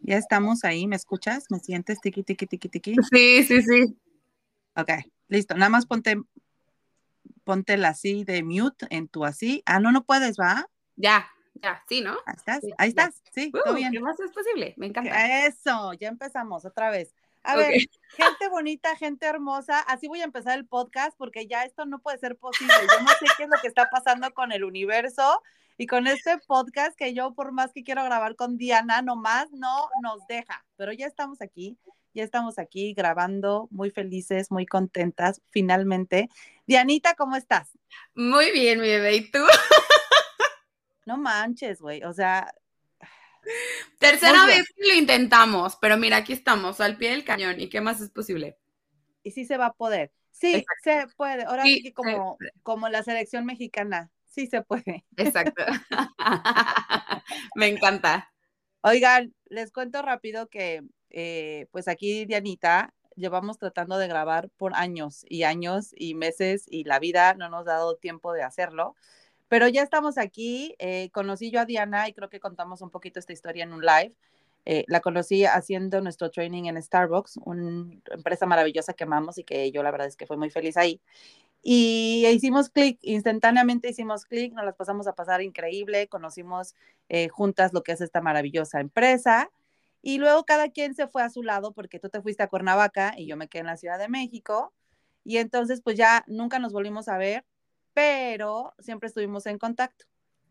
Ya estamos ahí, ¿me escuchas? ¿Me sientes tiki, tiki, tiki, tiki? Sí, sí, sí. Ok, listo. Nada más ponte, ponte la así de mute en tu así. Ah, no, no puedes, ¿va? Ya, ya, sí, ¿no? Ahí estás, Sí, ahí estás, sí, todo Uh, bien. ¿Qué más es posible? Me encanta. Eso, ya empezamos otra vez. A ver, gente bonita, gente hermosa, así voy a empezar el podcast porque ya esto no puede ser posible. Yo no sé qué es lo que está pasando con el universo y con este podcast que yo por más que quiero grabar con Diana, nomás no nos deja. Pero ya estamos aquí, ya estamos aquí grabando, muy felices, muy contentas, finalmente. Dianita, ¿cómo estás? Muy bien, mi bebé. ¿Y tú? No manches, güey, o sea, Tercera vez que lo intentamos, pero mira, aquí estamos, al pie del cañón. ¿Y qué más es posible? y sí se va a poder. Sí, se puede. Ahora sí, como, como la selección mexicana, sí se puede. Exacto. Me encanta. Oigan, les cuento rápido que eh, pues aquí Dianita llevamos tratando de grabar por años y años y meses y la vida no nos ha dado tiempo de hacerlo, pero ya estamos aquí. eh, conocí yo a Diana y creo que contamos un poquito esta historia en un live. Eh, la conocí haciendo nuestro training en Starbucks, una empresa maravillosa que amamos y que yo la verdad es que fui muy feliz ahí. Y hicimos clic, instantáneamente hicimos clic, nos las pasamos a pasar increíble, conocimos eh, juntas lo que es esta maravillosa empresa. Y luego cada quien se fue a su lado porque tú te fuiste a Cuernavaca y yo me quedé en la Ciudad de México. Y entonces pues ya nunca nos volvimos a ver, pero siempre estuvimos en contacto.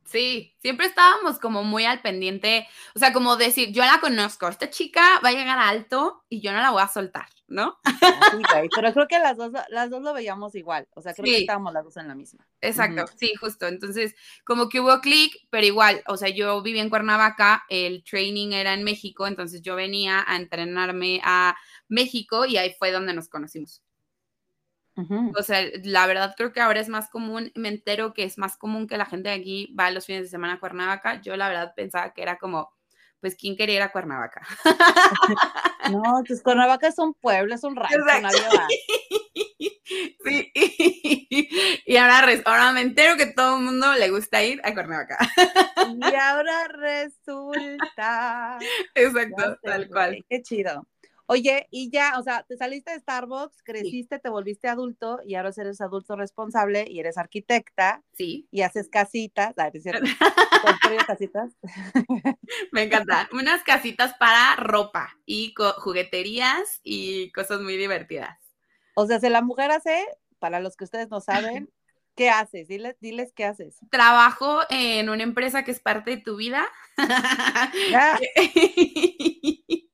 Sí, siempre estábamos como muy al pendiente, o sea, como decir, yo la conozco, esta chica va a llegar alto y yo no la voy a soltar, ¿no? Así, güey, pero creo que las dos, las dos lo veíamos igual, o sea, creo que Sí. estábamos las dos en la misma. Exacto, sí, justo. Entonces, como que hubo clic, pero igual, o sea, yo vivía en Cuernavaca, el training era en México, entonces yo venía a entrenarme a México y ahí fue donde nos conocimos. O sea, la verdad creo que ahora es más común, me entero que es más común que la gente de aquí va los fines de semana a Cuernavaca. Yo la verdad pensaba que era como, pues, ¿quién quería ir a Cuernavaca? No, pues Cuernavaca es un pueblo, es un rancho, nadie va. Sí, y ahora, ahora me entero que todo el mundo le gusta ir a Cuernavaca. Y ahora resulta. Exacto, tal cual. Qué chido. Oye, y ya, o sea, te saliste de Starbucks, creciste, te volviste adulto y ahora eres adulto responsable y eres arquitecta Sí, y haces casitas. Ah, ¿no es casitas? me encanta. Unas casitas para ropa y jugueterías y cosas muy divertidas. O sea, si la mujer hace, para los que ustedes no saben, ¿qué haces? Diles, diles qué haces. Trabajo en una empresa que es parte de tu vida.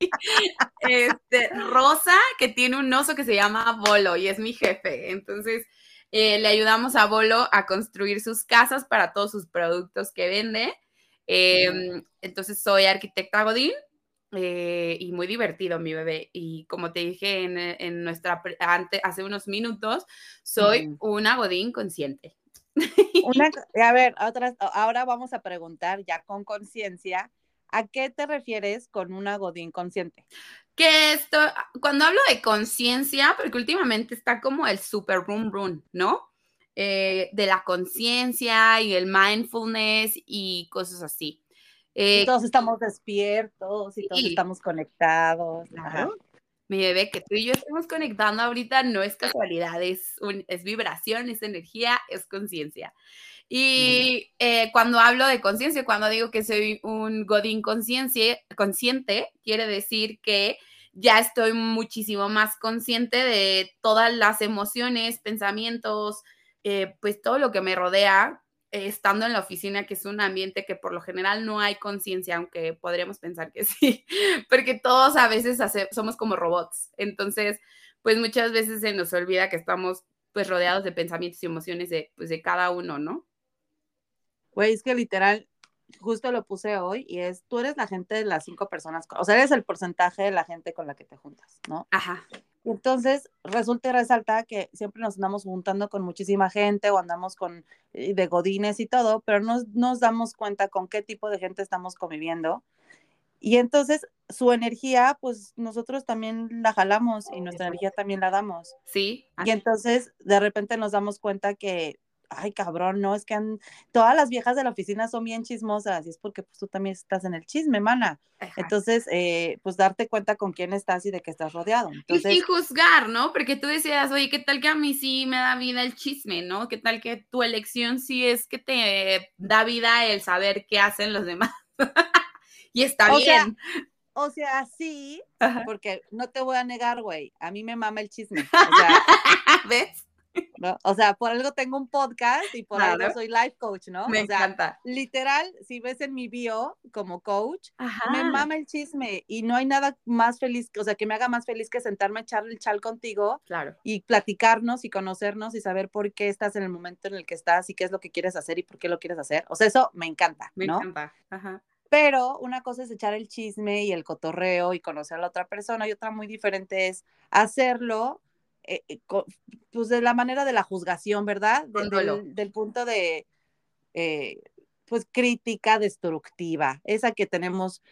Este, Rosa, que tiene un oso que se llama Bolo y es mi jefe. Entonces, eh, le ayudamos a Bolo a construir sus casas para todos sus productos que vende. Eh, entonces, soy arquitecta Godín eh, y muy divertido, mi bebé. Y como te dije en, en nuestra, ante, hace unos minutos, soy una Godín consciente. una, a ver, otras, ahora vamos a preguntar ya con conciencia, ¿a qué te refieres con una Godín consciente? que esto, cuando hablo de conciencia, porque últimamente está como el super room room, ¿no? Eh, de la conciencia y el mindfulness y cosas así. Y Eh, todos estamos despiertos y todos estamos conectados. Ajá. claro, mi bebé, que tú y yo estamos conectando ahorita no es casualidad, es, un- es vibración, es energía, es conciencia. Y eh, cuando hablo de conciencia, cuando digo que soy un Godín consciente, quiere decir que ya estoy muchísimo más consciente de todas las emociones, pensamientos, eh, pues todo lo que me rodea, eh, estando en la oficina, que es un ambiente que por lo general no hay conciencia, aunque podríamos pensar que sí, porque todos a veces somos como robots. Entonces, pues muchas veces se nos olvida que estamos pues rodeados de pensamientos y emociones de, pues, de cada uno, ¿no? Güey, es que literal, justo lo puse hoy y es, tú eres la gente de las cinco personas, o sea, eres el porcentaje de la gente con la que te juntas, ¿no? Ajá. Entonces resulta y resalta que siempre nos andamos juntando con muchísima gente o andamos con eh, de godines y todo, pero no nos damos cuenta con qué tipo de gente estamos conviviendo. Y entonces su energía, pues nosotros también la jalamos y nuestra energía también la damos. Sí. Y entonces de repente nos damos cuenta que ay, cabrón, no, es que todas las viejas de la oficina son bien chismosas y es porque pues tú también estás en el chisme, mana. Entonces, eh, pues darte cuenta con quién estás y de qué estás rodeado. Entonces, y sin juzgar, ¿no? Porque tú decías, oye, ¿qué tal que a mí sí me da vida el chisme, ¿no? ¿Qué tal que tu elección sí es que te da vida el saber qué hacen los demás? y está bien. o sea, sí, porque no te voy a negar, güey, a mí me mama el chisme. O sea, ¿ves? O sea, por algo tengo un podcast y por algo soy life coach, ¿no? Me encanta. Literal, si ves en mi bio como coach, me mama el chisme y no hay nada más feliz, o sea, que me haga más feliz que sentarme a echar el chal contigo claro. y platicarnos y conocernos y saber por qué estás en el momento en el que estás y qué es lo que quieres hacer y por qué lo quieres hacer. O sea, eso me encanta, Me encanta. Ajá. Pero una cosa es echar el chisme y el cotorreo y conocer a la otra persona y otra muy diferente es hacerlo eh, eh, pues de la manera de la juzgación, ¿verdad? del, punto de, eh, pues, crítica destructiva, esa que tenemos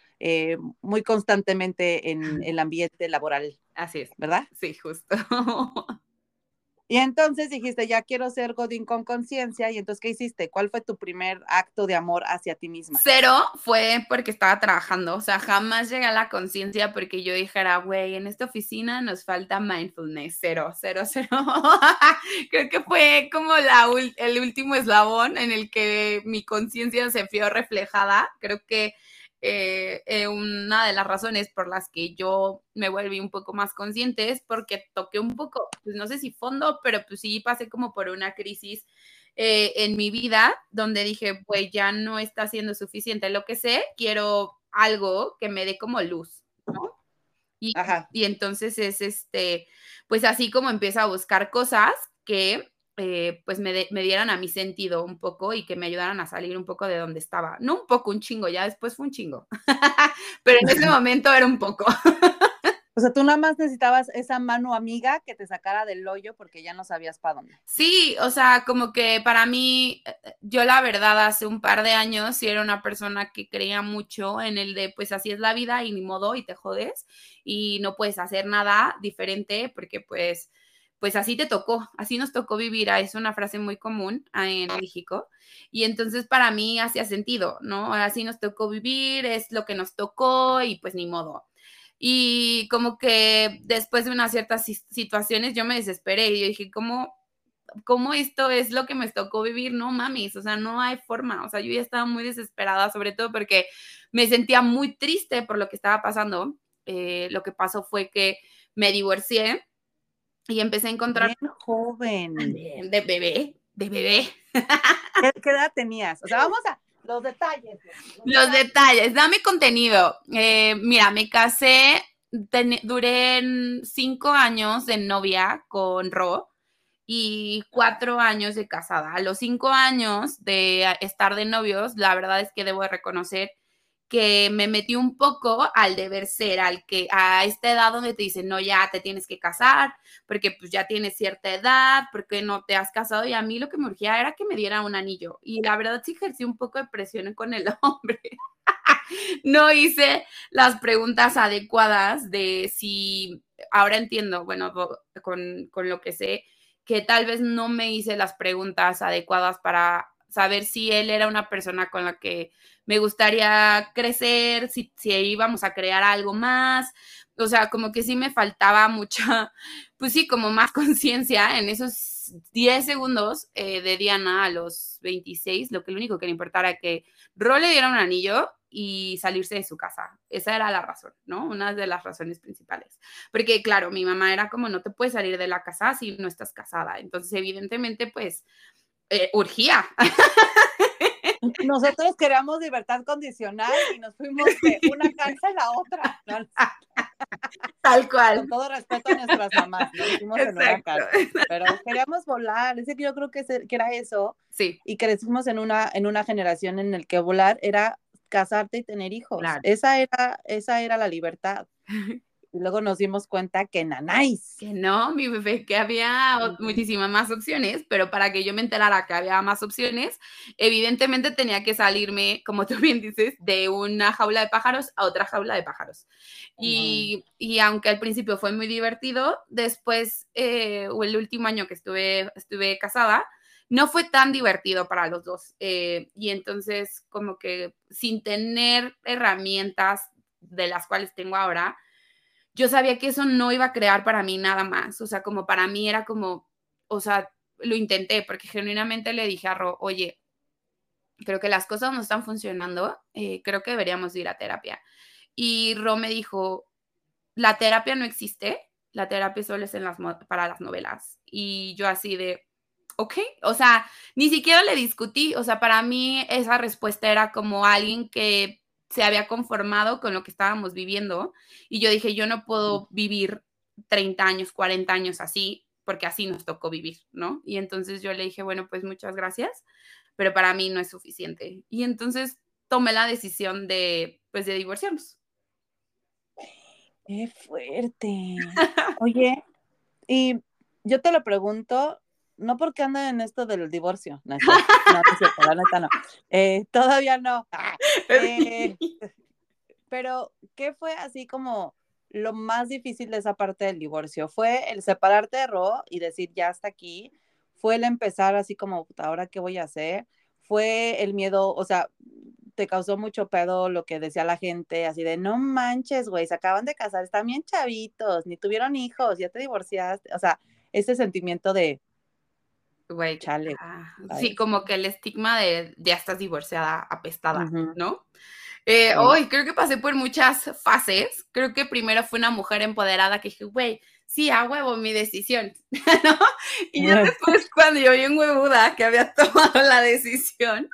muy constantemente en el ambiente laboral. Así es. ¿Verdad? Sí, justo. Y entonces dijiste, ya quiero ser Godín con conciencia. Y entonces, ¿qué hiciste? ¿Cuál fue tu primer acto de amor hacia ti misma? Cero fue porque estaba trabajando. O sea, jamás llegué a la conciencia porque yo dijera, güey, en esta oficina nos falta mindfulness. Cero, cero, cero. Creo que fue como la, el último eslabón en el que mi conciencia se vio reflejada. Creo que eh, eh, una de las razones por las que yo me volví un poco más consciente es porque toqué un poco, pues no sé si fondo, pero pues sí pasé como por una crisis eh, en mi vida donde dije, pues ya no está siendo suficiente lo que sé, quiero algo que me dé como luz, ¿no? Y, y entonces es este, pues así como empiezo a buscar cosas que eh, pues me, me, dieran a mi sentido un poco y que me ayudaran a salir un poco de donde estaba. No un poco, un chingo, ya después fue un chingo, pero en ese momento era un poco. O sea, tú nada más necesitabas esa mano amiga que te sacara del hoyo porque ya no sabías para dónde. Sí, o sea, como que para mí, eh, yo la verdad hace un par de años sí era una persona que creía mucho en el de, pues así es la vida y ni modo y te jodes y no puedes hacer nada diferente porque pues pues así te tocó, así nos tocó vivir, ah, es una frase muy común ah, en México, y entonces para mí hacía sentido, ¿no? Así nos tocó vivir, es lo que nos tocó y pues ni modo. Y como que después de unas ciertas situaciones yo me desesperé y dije, ¿cómo, ¿cómo esto es lo que me tocó vivir? No mames, o sea, no hay forma, o sea, yo ya estaba muy desesperada, sobre todo porque me sentía muy triste por lo que estaba pasando. Eh, lo que pasó fue que me divorcié y empecé a encontrar... Bien joven. De, bebé, de bebé. ¿Qué, edad tenías? O sea, vamos a... Los detalles. Los, detalles. dame contenido. Eh, mira, me casé, duré cinco años de novia con Ro y cuatro años de casada. A los cinco años de estar de novios, la verdad es que debo reconocer que me metí un poco al deber ser, al que a esta edad donde te dicen, no, ya te tienes que casar, porque pues ya tienes cierta edad, porque no te has casado, y a mí lo que me urgía era que me diera un anillo, y la verdad sí ejercí un poco de presión con el hombre. no hice las preguntas adecuadas de si, ahora entiendo, bueno, con, con lo que sé, que tal vez no me hice las preguntas adecuadas para saber si él era una persona con la que me gustaría crecer, si, si íbamos a crear algo más. O sea, como que sí me faltaba mucha, pues sí, como más conciencia en esos 10 segundos eh, de Diana a los 26, lo que lo único que le importara era que Ro le diera un anillo y salirse de su casa. Esa era la razón, ¿no? Una de las razones principales. Porque, claro, mi mamá era como, no te puedes salir de la casa si no estás casada. Entonces, evidentemente, pues, eh, urgía. Nosotros queríamos libertad condicional y nos fuimos de una casa a la otra. Tal cual. Con todo respeto a nuestras mamás, ¿no? Fuimos en una casa. Pero queríamos volar. Es que yo creo que, era eso. Sí. Y crecimos en una, en una generación en el que volar era casarte y tener hijos. Esa, era, esa era la libertad. Y luego nos dimos cuenta que nanáis. Que no, mi bebé, que había muchísimas más opciones, pero para que yo me enterara que había más opciones, evidentemente tenía que salirme, como tú bien dices, de una jaula de pájaros a otra jaula de pájaros. Y, y aunque al principio fue muy divertido, después, eh, o el último año que estuve, estuve casada, no fue tan divertido para los dos. Eh, y entonces, como que sin tener herramientas de las cuales tengo ahora, yo sabía que eso no iba a crear para mí nada más. O sea, como para mí era como, o sea, lo intenté porque genuinamente le dije a Ro, oye, creo que las cosas no están funcionando, eh, creo que deberíamos ir a terapia. Y Ro me dijo, la terapia no existe, la terapia solo es en las, para las novelas. Y yo así de, ok, o sea, ni siquiera le discutí, o sea, para mí esa respuesta era como alguien que se había conformado con lo que estábamos viviendo y yo dije, yo no puedo vivir 30 años, 40 años así, porque así nos tocó vivir, ¿no? Y entonces yo le dije, bueno, pues muchas gracias, pero para mí no es suficiente. Y entonces tomé la decisión de, pues, de divorciarnos. Qué fuerte. Oye, y yo te lo pregunto, no porque anda en esto del divorcio, no, no, no neta no. Eh, todavía no. Ah, eh, pero, ¿qué fue así como lo más difícil de esa parte del divorcio? ¿Fue el separarte de Ro y decir ya hasta aquí? ¿Fue el empezar así como, ahora qué voy a hacer? ¿Fue el miedo, o sea, te causó mucho pedo lo que decía la gente, así de, no manches, güey, se acaban de casar, están bien chavitos, ni tuvieron hijos, ya te divorciaste, o sea, ese sentimiento de, güey, chale. sí, como que el estigma de ya estás divorciada, apestada, ¿no? Eh, hoy creo que pasé por muchas fases. Creo que primero fue una mujer empoderada que dije, güey, sí, a huevo, mi decisión, ¿no? Y ya después, cuando yo vi en huevuda que había tomado la decisión,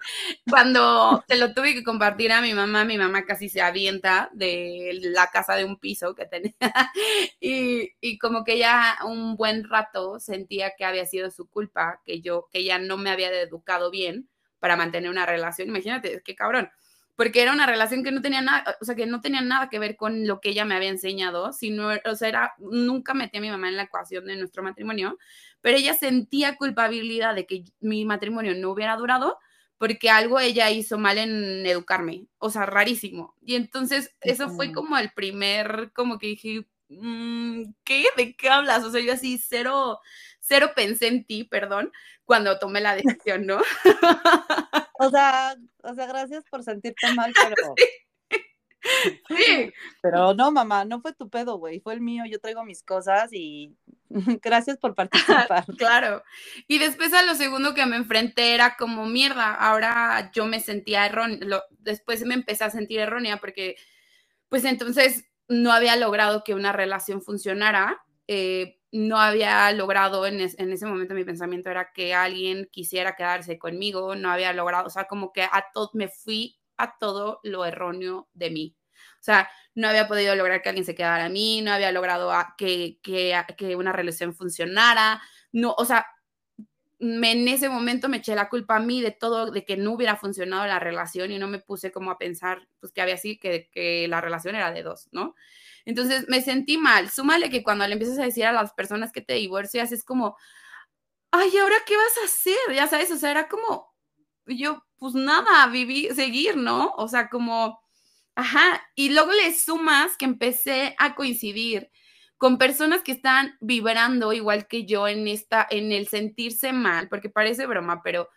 cuando te lo tuve que compartir a mi mamá, mi mamá casi se avienta de la casa de un piso que tenía. Y, y como que ya un buen rato sentía que había sido su culpa, que yo, que ella no me había educado bien para mantener una relación. Imagínate, qué cabrón porque era una relación que no tenía nada, o sea, que no tenía nada que ver con lo que ella me había enseñado, sino, o sea, era, nunca metí a mi mamá en la ecuación de nuestro matrimonio, pero ella sentía culpabilidad de que mi matrimonio no hubiera durado porque algo ella hizo mal en educarme, o sea, rarísimo. Y entonces eso fue como el primer, como que dije, mm, ¿qué? ¿De qué hablas? O sea, yo así cero, cero pensé en ti, perdón, cuando tomé la decisión, ¿no? o sea, o sea, gracias por sentirte mal, pero... Sí. Pero no, mamá, no fue tu pedo, güey, fue el mío, yo traigo mis cosas y gracias por participar. claro. Y después a lo segundo que me enfrenté era como mierda, ahora yo me sentía errónea, después me empecé a sentir errónea porque pues entonces no había logrado que una relación funcionara. Eh, no había logrado en, ese momento mi pensamiento era que alguien quisiera quedarse conmigo, no había logrado, o sea, como que a todo me fui a todo lo erróneo de mí. O sea, no había podido lograr que alguien se quedara a mí, no había logrado que, que, una relación funcionara, no, o sea, en ese momento me eché la culpa a mí de todo, de que no hubiera funcionado la relación y no me puse como a pensar, pues que había así, que, que la relación era de dos, ¿no? Entonces me sentí mal. Súmale que cuando le empiezas a decir a las personas que te divorcias es como, ay, ¿ahora qué vas a hacer? Ya sabes, o sea, era como, yo, pues nada, viví, seguir, ¿no? O sea, como, ajá. Y luego le sumas que empecé a coincidir con personas que están vibrando igual que yo en esta, en el sentirse mal, porque parece broma, pero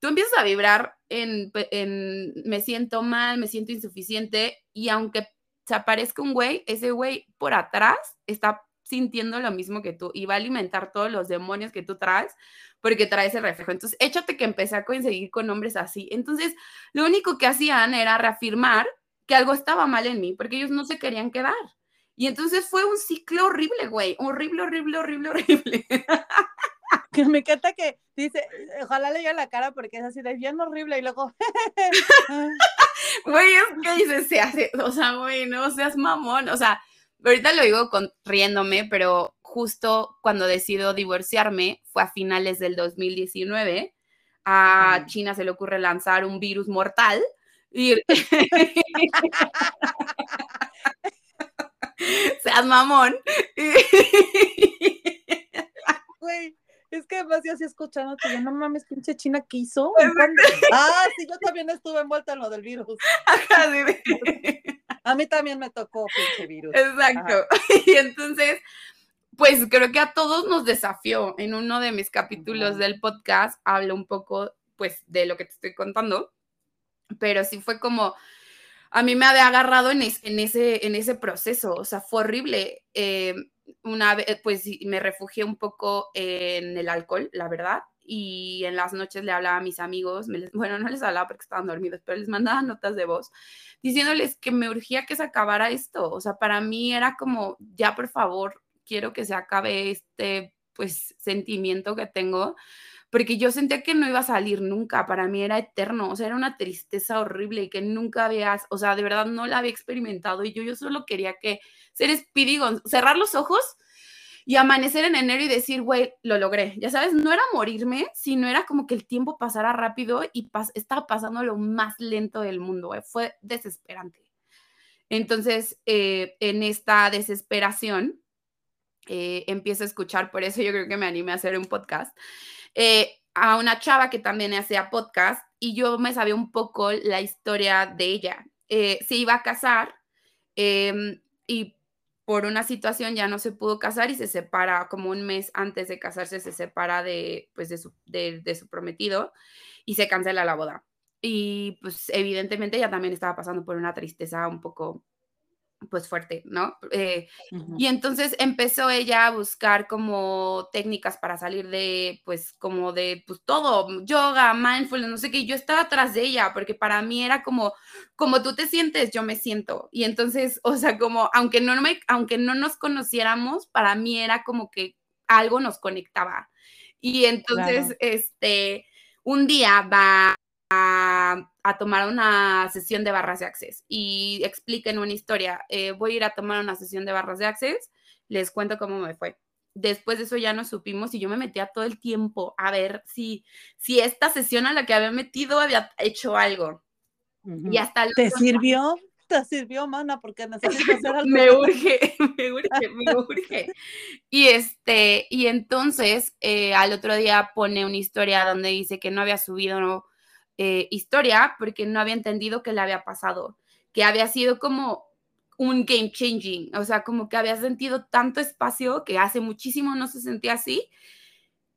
tú empiezas a vibrar en, en me siento mal, me siento insuficiente, y aunque se aparezca un güey, ese güey por atrás está sintiendo lo mismo que tú y va a alimentar todos los demonios que tú traes porque trae ese reflejo. Entonces, échate que empecé a coincidir con hombres así. Entonces, lo único que hacían era reafirmar que algo estaba mal en mí porque ellos no se querían quedar. Y entonces fue un ciclo horrible, güey. Horrible, horrible, horrible, horrible. Que me encanta que dice, ojalá le la cara porque es así de bien horrible y luego. Güey, es que dice, se hace, o sea, güey, no seas mamón. O sea, ahorita lo digo con, riéndome, pero justo cuando decido divorciarme fue a finales del 2019. A China se le ocurre lanzar un virus mortal y. seas mamón. Güey, es que además yo así escuchándote, yo no mames, pinche China, ¿qué hizo? ah, sí, yo también estuve envuelta en lo del virus. Ajá, A mí también me tocó pinche virus. Exacto. Y entonces, pues creo que a todos nos desafió. En uno de mis capítulos del podcast hablo un poco, pues, de lo que te estoy contando, pero sí fue como, a mí me había agarrado en, en ese, en ese proceso, o sea, fue horrible. Eh, una vez, pues me refugié un poco en el alcohol, la verdad, y en las noches le hablaba a mis amigos, bueno, no les hablaba porque estaban dormidos, pero les mandaba notas de voz diciéndoles que me urgía que se acabara esto, o sea, para mí era como, ya por favor, quiero que se acabe este, pues, sentimiento que tengo, porque yo sentía que no iba a salir nunca, para mí era eterno, o sea, era una tristeza horrible y que nunca había, o sea, de verdad no la había experimentado y yo, yo solo quería que ser Speedy cerrar los ojos y amanecer en enero y decir, güey, lo logré. Ya sabes, no era morirme, sino era como que el tiempo pasara rápido y estaba pasando lo más lento del mundo. Fue desesperante. Entonces, eh, en esta desesperación, eh, empiezo a escuchar, por eso yo creo que me animé a hacer un podcast, eh, a una chava que también hacía podcast y yo me sabía un poco la historia de ella. se iba a casar em, y por una situación ya no se pudo casar y se separa como un mes antes de casarse, se separa de, pues su, de, su prometido y se cancela la boda. Y pues evidentemente ella también estaba pasando por una tristeza un poco pues fuerte, ¿no? Eh, y entonces empezó ella a buscar como técnicas para salir de, pues, como de, pues, todo, yoga, mindfulness, no sé qué, yo estaba atrás de ella, porque para mí era como, como tú te sientes, yo me siento, y entonces, o sea, como, aunque no, me, aunque no nos conociéramos, para mí era como que algo nos conectaba, y entonces, este, un día va a, tomar una sesión de barras de access y expliquen una historia. Eh, voy a ir a tomar una sesión de barras de access, les cuento cómo me fue. Después de eso ya nos supimos y yo me metía todo el tiempo a ver si, si esta sesión a la que había metido había hecho algo. Y hasta ¿Te sirvió? ¿Te sirvió, mana? Porque necesito hacer algo. me urge, me urge, me urge. Y este, y entonces eh, al otro día pone una historia donde dice que no había subido. Eh, historia porque no había entendido qué le había pasado, que había sido como un game changing, o sea, como que había sentido tanto espacio que hace muchísimo no se sentía así,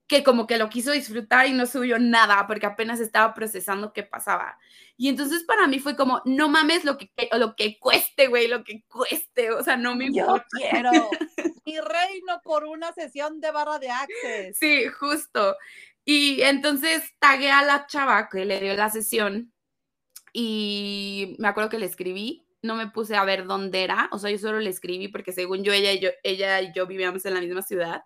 que como que lo quiso disfrutar y no subió nada porque apenas estaba procesando qué pasaba. Y entonces para mí fue como, no mames lo que, lo que cueste, güey, lo que cueste, o sea, no me importa. Yo quiero mi reino por una sesión de barra de access. Sí, justo. Y entonces tagué a la chava que le dio la sesión y me acuerdo que le escribí, no me puse a ver dónde era, o sea, yo solo le escribí porque según yo ella y yo, ella y yo vivíamos en la misma ciudad.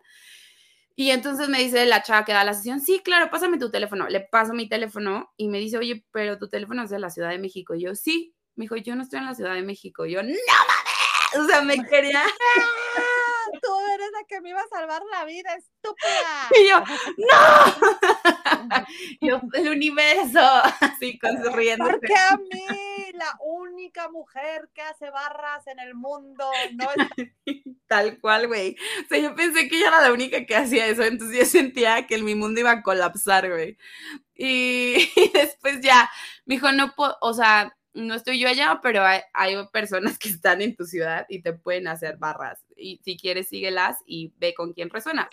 Y entonces me dice la chava que da la sesión, sí, claro, pásame tu teléfono. Le paso mi teléfono y me dice, oye, pero tu teléfono es de la Ciudad de México. Yo, sí. Me dijo, yo no estoy en la Ciudad de México. Yo, no mames. O sea, me quería tú eres la que me iba a salvar la vida, estúpida. Y yo, ¡no! yo, el universo, así con sonriendo. Porque a mí, la única mujer que hace barras en el mundo, no es... Tal cual, güey. O sea, yo pensé que ella era la única que hacía eso, entonces yo sentía que mi mundo iba a colapsar, güey. Y, y después ya, me dijo, no puedo, o sea, no estoy yo allá, pero hay, personas que están en tu ciudad y te pueden hacer barras. Y si quieres, síguelas y ve con quién resuena.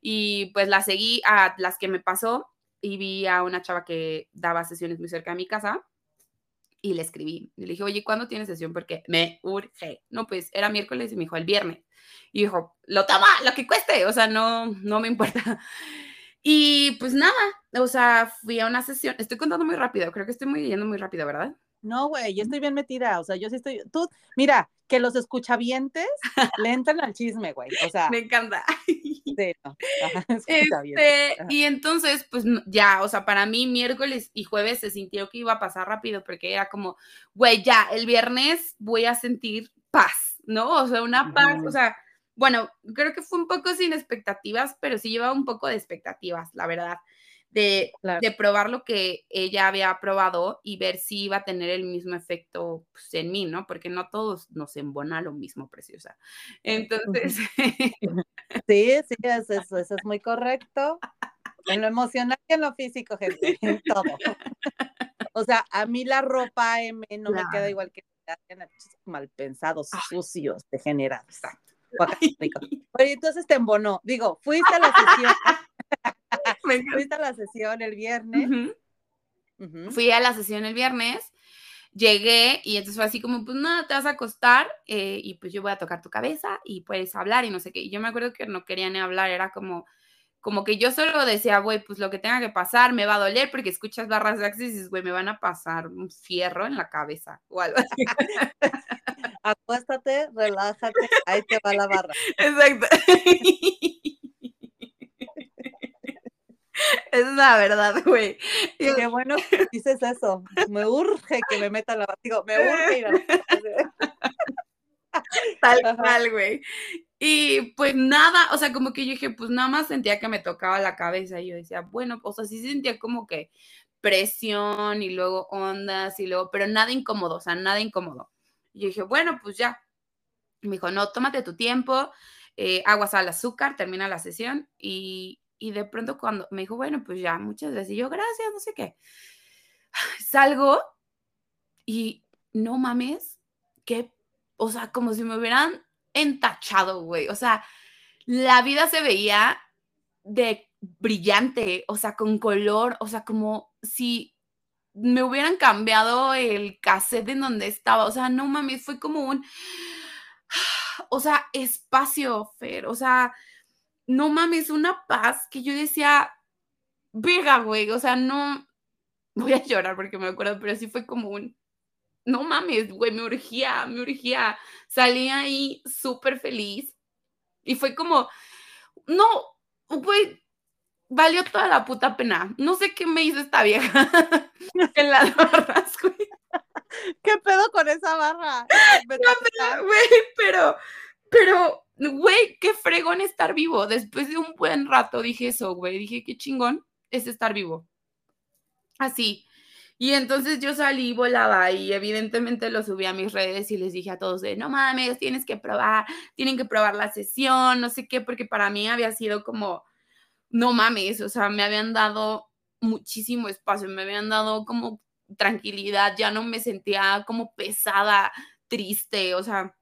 Y pues la seguí a las que me pasó y vi a una chava que daba sesiones muy cerca de mi casa y le escribí. le dije, oye, ¿cuándo tienes sesión? Porque me urge. No, pues era miércoles y me dijo el viernes. Y dijo, lo toma, lo que cueste. O sea, no, no me importa. Y pues nada, o sea, fui a una sesión. Estoy contando muy rápido, creo que estoy muy yendo muy rápido, ¿verdad? No, güey, yo estoy bien metida, o sea, yo sí estoy, tú, mira, que los escuchavientes le entran al chisme, güey, o sea. Me encanta. Sí, no, este, y entonces, pues ya, o sea, para mí miércoles y jueves se sintió que iba a pasar rápido porque era como, güey, ya, el viernes voy a sentir paz, ¿no? O sea, una paz, o sea, bueno, creo que fue un poco sin expectativas, pero sí llevaba un poco de expectativas, la verdad de, probar lo que ella había probado y ver si iba a tener el mismo efecto pues, en mí, ¿no? Porque no todos nos embona lo mismo, preciosa. Entonces... Sí, sí, eso, eso, es muy correcto. En lo emocional y en lo físico, gente, en todo. O sea, a mí la ropa M no me queda igual que mal pensados, ah. sucios, degenerados. Oye, entonces te embonó. Digo, fuiste a la sesión. fuiste a la sesión el viernes. Fui a la sesión el viernes llegué y entonces fue así como, pues nada, te vas a acostar eh, y pues yo voy a tocar tu cabeza y puedes hablar y no sé qué. Y yo me acuerdo que no quería ni hablar, era como, como que yo solo decía, güey, pues lo que tenga que pasar me va a doler porque escuchas barras de axis y dices, güey, me van a pasar un fierro en la cabeza o algo así. Acuéstate, relájate, ahí te va la barra. Exacto. Es la verdad, güey. Qué bueno que dices eso. Me urge que me meta la Digo, me urge ir a Tal cual, güey. Y pues nada, o sea, como que yo dije, pues nada más sentía que me tocaba la cabeza y yo decía, bueno, o sea, sí sentía como que presión y luego ondas y luego, pero nada incómodo, o sea, nada incómodo. Y yo dije, bueno, pues ya. me dijo, no, tómate tu tiempo, eh, agua, sal, azúcar, termina la sesión y, y de pronto cuando me dijo, bueno, pues ya, muchas gracias. Y yo, gracias, no sé qué. Salgo y no mames, que, o sea, como si me hubieran entachado, güey. O sea, la vida se veía de brillante, o sea, con color, o sea, como si me hubieran cambiado el cassette en donde estaba. O sea, no mames, fue como un, o sea, espacio, Fer, o sea, no mames, una paz que yo decía, verga, güey, o sea, no, voy a llorar porque me acuerdo, pero sí fue como un, no mames, güey, me urgía, me urgía, salí ahí súper feliz y fue como, no, güey, valió toda la puta pena, no sé qué me hizo esta vieja en las barras, güey. ¿Qué pedo con esa barra? No, güey, pero, pero güey, qué fregón estar vivo. Después de un buen rato dije eso, güey. Dije, qué chingón es estar vivo. Así. Y entonces yo salí, volaba y evidentemente lo subí a mis redes y les dije a todos de, no mames, tienes que probar, tienen que probar la sesión, no sé qué, porque para mí había sido como, no mames, o sea, me habían dado muchísimo espacio, me habían dado como tranquilidad, ya no me sentía como pesada, triste, o sea,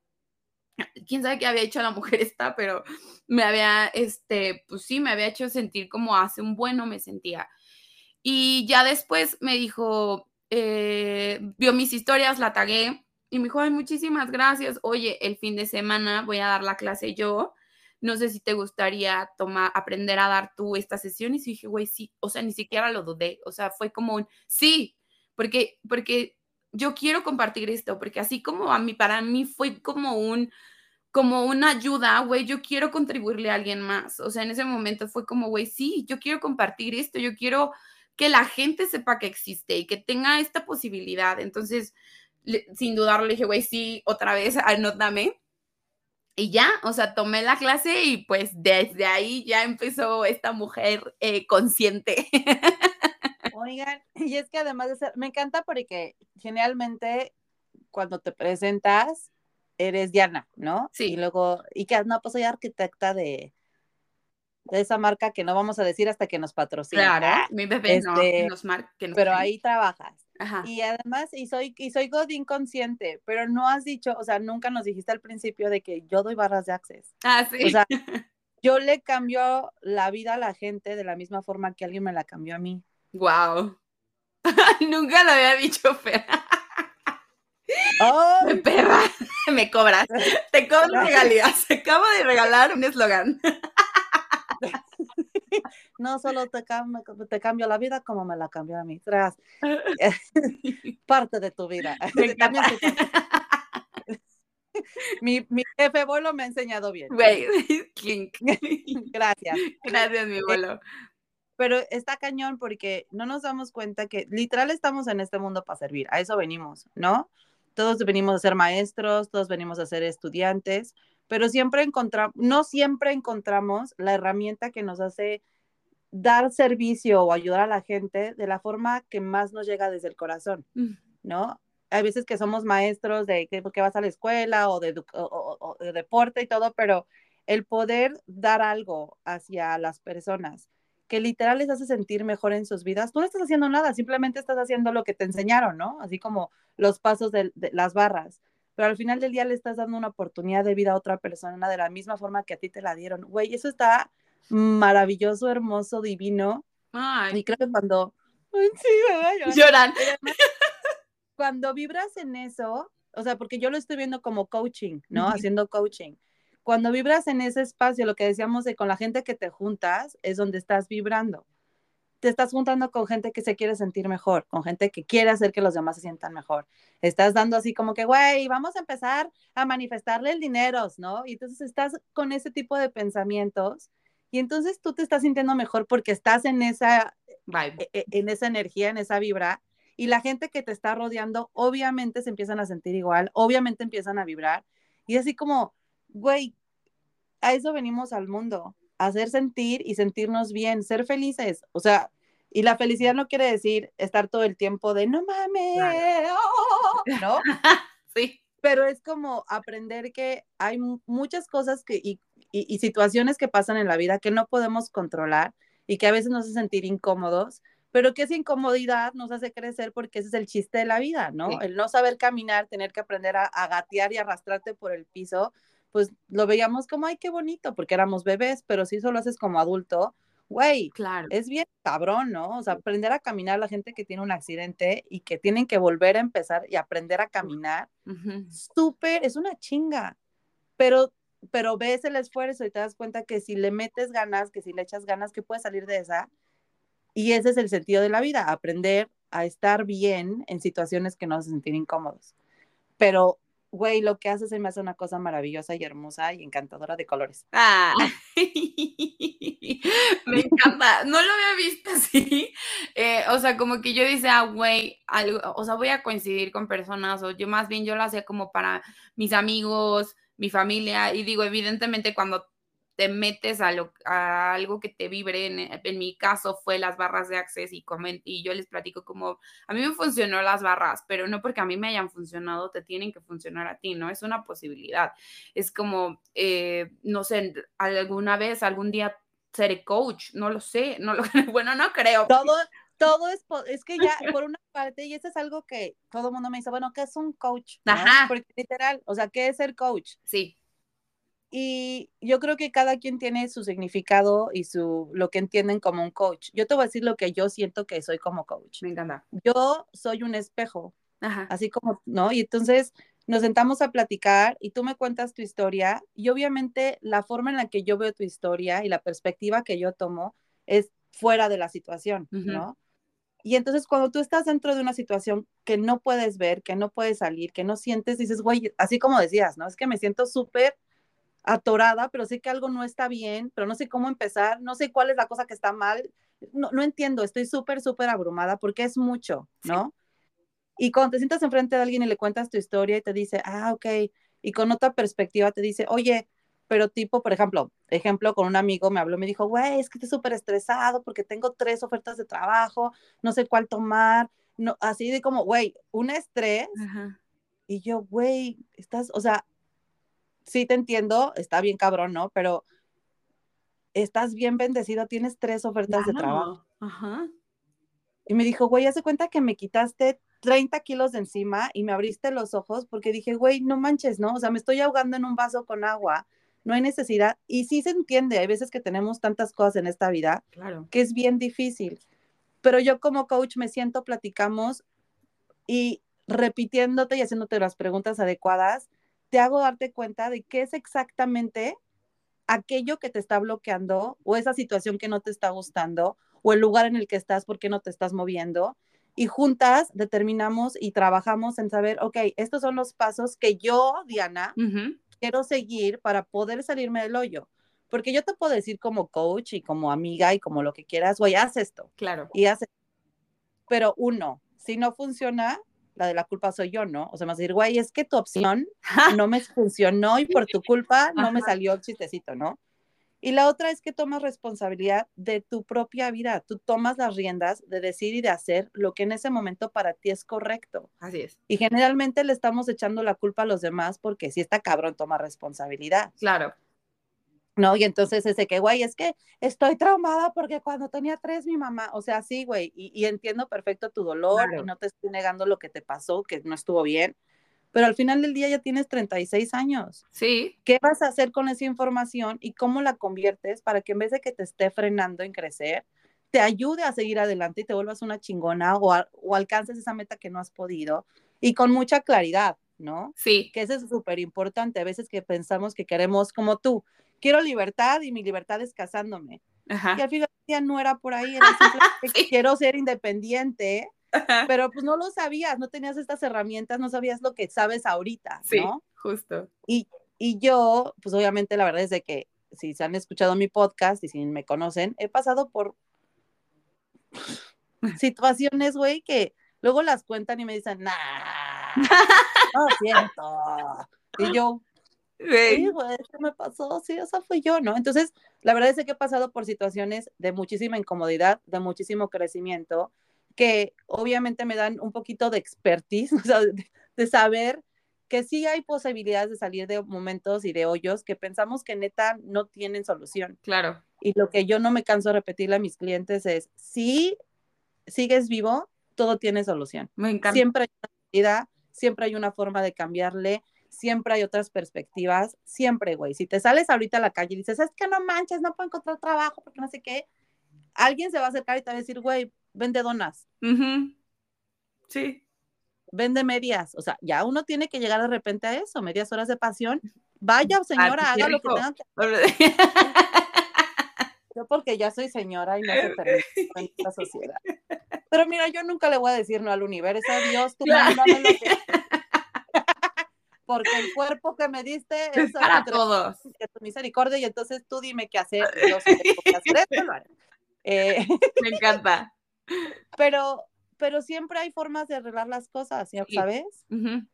quién sabe qué había hecho la mujer esta, pero me había, este, pues sí, me había hecho sentir como hace un bueno me sentía. Y ya después me dijo, eh, vio mis historias, la tagué y me dijo, ay, muchísimas gracias. Oye, el fin de semana voy a dar la clase yo. No sé si te gustaría tomar, aprender a dar tú esta sesión. Y dije, güey, sí, o sea, ni siquiera lo dudé. O sea, fue como un sí, porque, porque yo quiero compartir esto, porque así como a mí, para mí fue como un, como una ayuda, güey, yo quiero contribuirle a alguien más. O sea, en ese momento fue como, güey, sí, yo quiero compartir esto, yo quiero que la gente sepa que existe y que tenga esta posibilidad. Entonces, sin dudarlo, le dije, güey, sí, otra vez, anótame. Y ya, o sea, tomé la clase y pues desde ahí ya empezó esta mujer eh, consciente. Oigan, y es que además de ser, me encanta porque generalmente cuando te presentas, eres Diana, ¿no? Sí. Y luego, y que no, pues soy arquitecta de, de esa marca que no vamos a decir hasta que nos patrocine. Claro, mi bebé no, este, nos marca. pero ahí trabajas. Ajá. Y además, y soy, y soy Godín consciente, pero no has dicho, o sea, nunca nos dijiste al principio de que yo doy barras de access. Ah, sí. O sea, yo le cambio la vida a la gente de la misma forma que alguien me la cambió a mí. Wow. nunca lo había dicho, Fer. ¡Oh! Perra, me cobras. Te cobro regalías. Acabo de regalar un eslogan. No solo te, te cambio la vida como me la cambió a mí. Tras parte de tu vida. mi, mi jefe bolo me ha enseñado bien. Gracias. Gracias, mi bolo. Pero está cañón porque no nos damos cuenta que literal estamos en este mundo para servir. A eso venimos, ¿no? todos venimos a ser maestros, todos venimos a ser estudiantes, pero siempre encontramos, no siempre encontramos la herramienta que nos hace dar servicio o ayudar a la gente de la forma que más nos llega desde el corazón, mm. ¿no? Hay veces que somos maestros de que, vas a la escuela o de, o de deporte y todo, pero el poder dar algo hacia las personas que literal les hace sentir mejor en sus vidas, tú no estás haciendo nada, simplemente estás haciendo lo que te enseñaron, ¿no? Así como los pasos de, las barras. pero al final del día le estás dando una oportunidad de vida a otra persona de la misma forma que a ti te la dieron. Güey, eso está maravilloso, hermoso, divino. Y creo que cuando... sí, lloran. Cuando vibras en eso, o sea, porque yo lo estoy viendo como coaching, ¿no? Haciendo coaching. Cuando vibras en ese espacio, lo que decíamos de con la gente que te juntas, es donde estás vibrando te estás juntando con gente que se quiere sentir mejor, con gente que quiere hacer que los demás se sientan mejor. Estás dando así como que, güey, vamos a empezar a manifestarle el dinero, ¿no? Y entonces estás con ese tipo de pensamientos y entonces tú te estás sintiendo mejor porque estás en esa, e, e, en esa energía, en esa vibra. Y la gente que te está rodeando, obviamente se empiezan a sentir igual, obviamente empiezan a vibrar. Y así como, güey, a eso venimos al mundo, hacer sentir y sentirnos bien, ser felices. O sea, y la felicidad no quiere decir estar todo el tiempo de no mames, oh", ¿no? sí. Pero es como aprender que hay muchas cosas que, y, y, situaciones que pasan en la vida que no podemos controlar y que a veces nos hace sentir incómodos, pero que esa incomodidad nos hace crecer porque ese es el chiste de la vida, ¿no? El no saber caminar, tener que aprender a, a gatear y arrastrarte por el piso, pues lo veíamos como, ay, qué bonito, porque éramos bebés, pero si eso lo haces como adulto, güey, claro. es bien cabrón, ¿no? O sea, aprender a caminar la gente que tiene un accidente y que tienen que volver a empezar y aprender a caminar, súper, es una chinga, pero, pero ves el esfuerzo y te das cuenta que si le metes ganas, que si le echas ganas, que puedes salir de esa. Y ese es el sentido de la vida, aprender a estar bien en situaciones que nos hacen sentir incómodos. Pero güey, lo que haces se me hace una cosa maravillosa y hermosa y encantadora de colores. Ah, me encanta. No lo había visto así. Eh, o sea, como que yo decía, ah, güey, o sea, voy a coincidir con personas, o yo más bien yo lo hacía como para mis amigos, mi familia, y digo, evidentemente cuando te metes a, lo, a algo que te vibre. En, mi caso fue las barras de Access y, y yo les platico como, a mí me funcionó las barras, pero no porque a mí me hayan funcionado, te tienen que funcionar a ti, ¿no? Es una posibilidad. Es como, eh, no sé, alguna vez, algún día seré coach, no lo sé, no lo, bueno, no creo. Todo, todo es, es que ya por una parte, y eso es algo que todo el mundo me dice, bueno, ¿qué es un coach? Ajá. Porque literal, o sea, ¿qué es ser coach? Sí. Y yo creo que cada quien tiene su significado y su lo que entienden como un coach. Yo te voy a decir lo que yo siento que soy como coach. Me encanta. Yo soy un espejo, así como, ¿no? Y entonces nos sentamos a platicar y tú me cuentas tu historia y obviamente la forma en la que yo veo tu historia y la perspectiva que yo tomo es fuera de la situación, ¿no? Y entonces cuando tú estás dentro de una situación que no puedes ver, que no puedes salir, que no sientes, dices, güey, así como decías, ¿no? Es que me siento súper atorada, pero sé que algo no está bien, pero no sé cómo empezar, no sé cuál es la cosa que está mal, no, no entiendo, estoy súper, súper abrumada porque es mucho, ¿no? Y cuando te sientas enfrente de alguien y le cuentas tu historia y te dice, ah, ok, y con otra perspectiva te dice, oye, pero tipo, por ejemplo, ejemplo, con un amigo me habló, me dijo, güey, es que estoy súper estresado porque tengo tres ofertas de trabajo, no sé cuál tomar, no, así de como, güey, un estrés. Y yo, güey, estás, o sea, sí te entiendo, está bien cabrón, ¿no? Pero estás bien bendecido, tienes tres ofertas de trabajo. Ajá. Y me dijo, güey, hace cuenta que me quitaste 30 kilos de encima y me abriste los ojos porque dije, güey, no manches, ¿no? O sea, me estoy ahogando en un vaso con agua, no hay necesidad. Y sí se entiende, hay veces que tenemos tantas cosas en esta vida claro. que es bien difícil. Pero yo como coach me siento, platicamos y repitiéndote y haciéndote las preguntas adecuadas, te hago darte cuenta de qué es exactamente aquello que te está bloqueando o esa situación que no te está gustando o el lugar en el que estás, por qué no te estás moviendo. Y juntas determinamos y trabajamos en saber, ok, estos son los pasos que yo, Diana, quiero seguir para poder salirme del hoyo. Porque yo te puedo decir como coach y como amiga y como lo que quieras, güey, haz esto. Claro. Y haz Pero uno, si no funciona, la de la culpa soy yo, ¿no? O sea, más decir, güey, es que tu opción no me funcionó y por tu culpa no me salió el chistecito, ¿no? Y la otra es que tomas responsabilidad de tu propia vida. Tú tomas las riendas de decir y de hacer lo que en ese momento para ti es correcto. Así es. Y generalmente le estamos echando la culpa a los demás porque si está cabrón, toma responsabilidad. Claro. ¿No? Y entonces ese que, güey, es que estoy traumada porque cuando tenía tres mi mamá, o sea, sí, güey, y, entiendo perfecto tu dolor y no te estoy negando lo que te pasó, que no estuvo bien, pero al final del día ya tienes 36 años. Sí. ¿Qué vas a hacer con esa información y cómo la conviertes para que en vez de que te esté frenando en crecer, te ayude a seguir adelante y te vuelvas una chingona o, o alcances esa meta que no has podido y con mucha claridad, ¿no? Sí. Que eso es súper importante. A veces que pensamos que queremos, como tú, quiero libertad y mi libertad es casándome. Ajá. Y al final no era por ahí, era simplemente que quiero ser independiente, Ajá. pero pues no lo sabías, no tenías estas herramientas, no sabías lo que sabes ahorita, Sí, ¿no? justo. Y, y yo, pues obviamente la verdad es de que si se han escuchado mi podcast y si me conocen, he pasado por situaciones, güey, que luego las cuentan y me dicen, nah, no siento. Y yo, sí, Güey. ¿qué me pasó? Sí, esa fui yo, ¿no? Entonces, la verdad es que he pasado por situaciones de muchísima incomodidad, de muchísimo crecimiento, que obviamente me dan un poquito de expertise, o sea, de, de saber que sí hay posibilidades de salir de momentos y de hoyos que pensamos que neta no tienen solución. Claro. Y lo que yo no me canso de repetirle a mis clientes es, si sigues vivo, todo tiene solución. Me encanta. Siempre hay una vida, siempre hay una forma de cambiarle, siempre hay otras perspectivas, siempre, güey. Si te sales ahorita a la calle y dices, es que no manches, no puedo encontrar trabajo porque no sé qué, alguien se va a acercar y te va a decir, güey, vende donas. Sí. vende medias. O sea, ya uno tiene que llegar de repente a eso, medias horas de pasión. Vaya, señora, Ah, qué haga lo que tenga que Yo porque ya soy señora y no se permite en esta sociedad. Pero mira, yo nunca le voy a decir no al universo, Dios, tú Claro. mándame lo que... Porque el cuerpo que me diste Es es para todos. de tu misericordia y entonces tú dime qué hacer. y Yo tengo que hacer esto, lo haré. Eh, Me encanta. pero, pero siempre hay formas de arreglar las cosas, ¿ya Sí. ¿sabes? Ujú.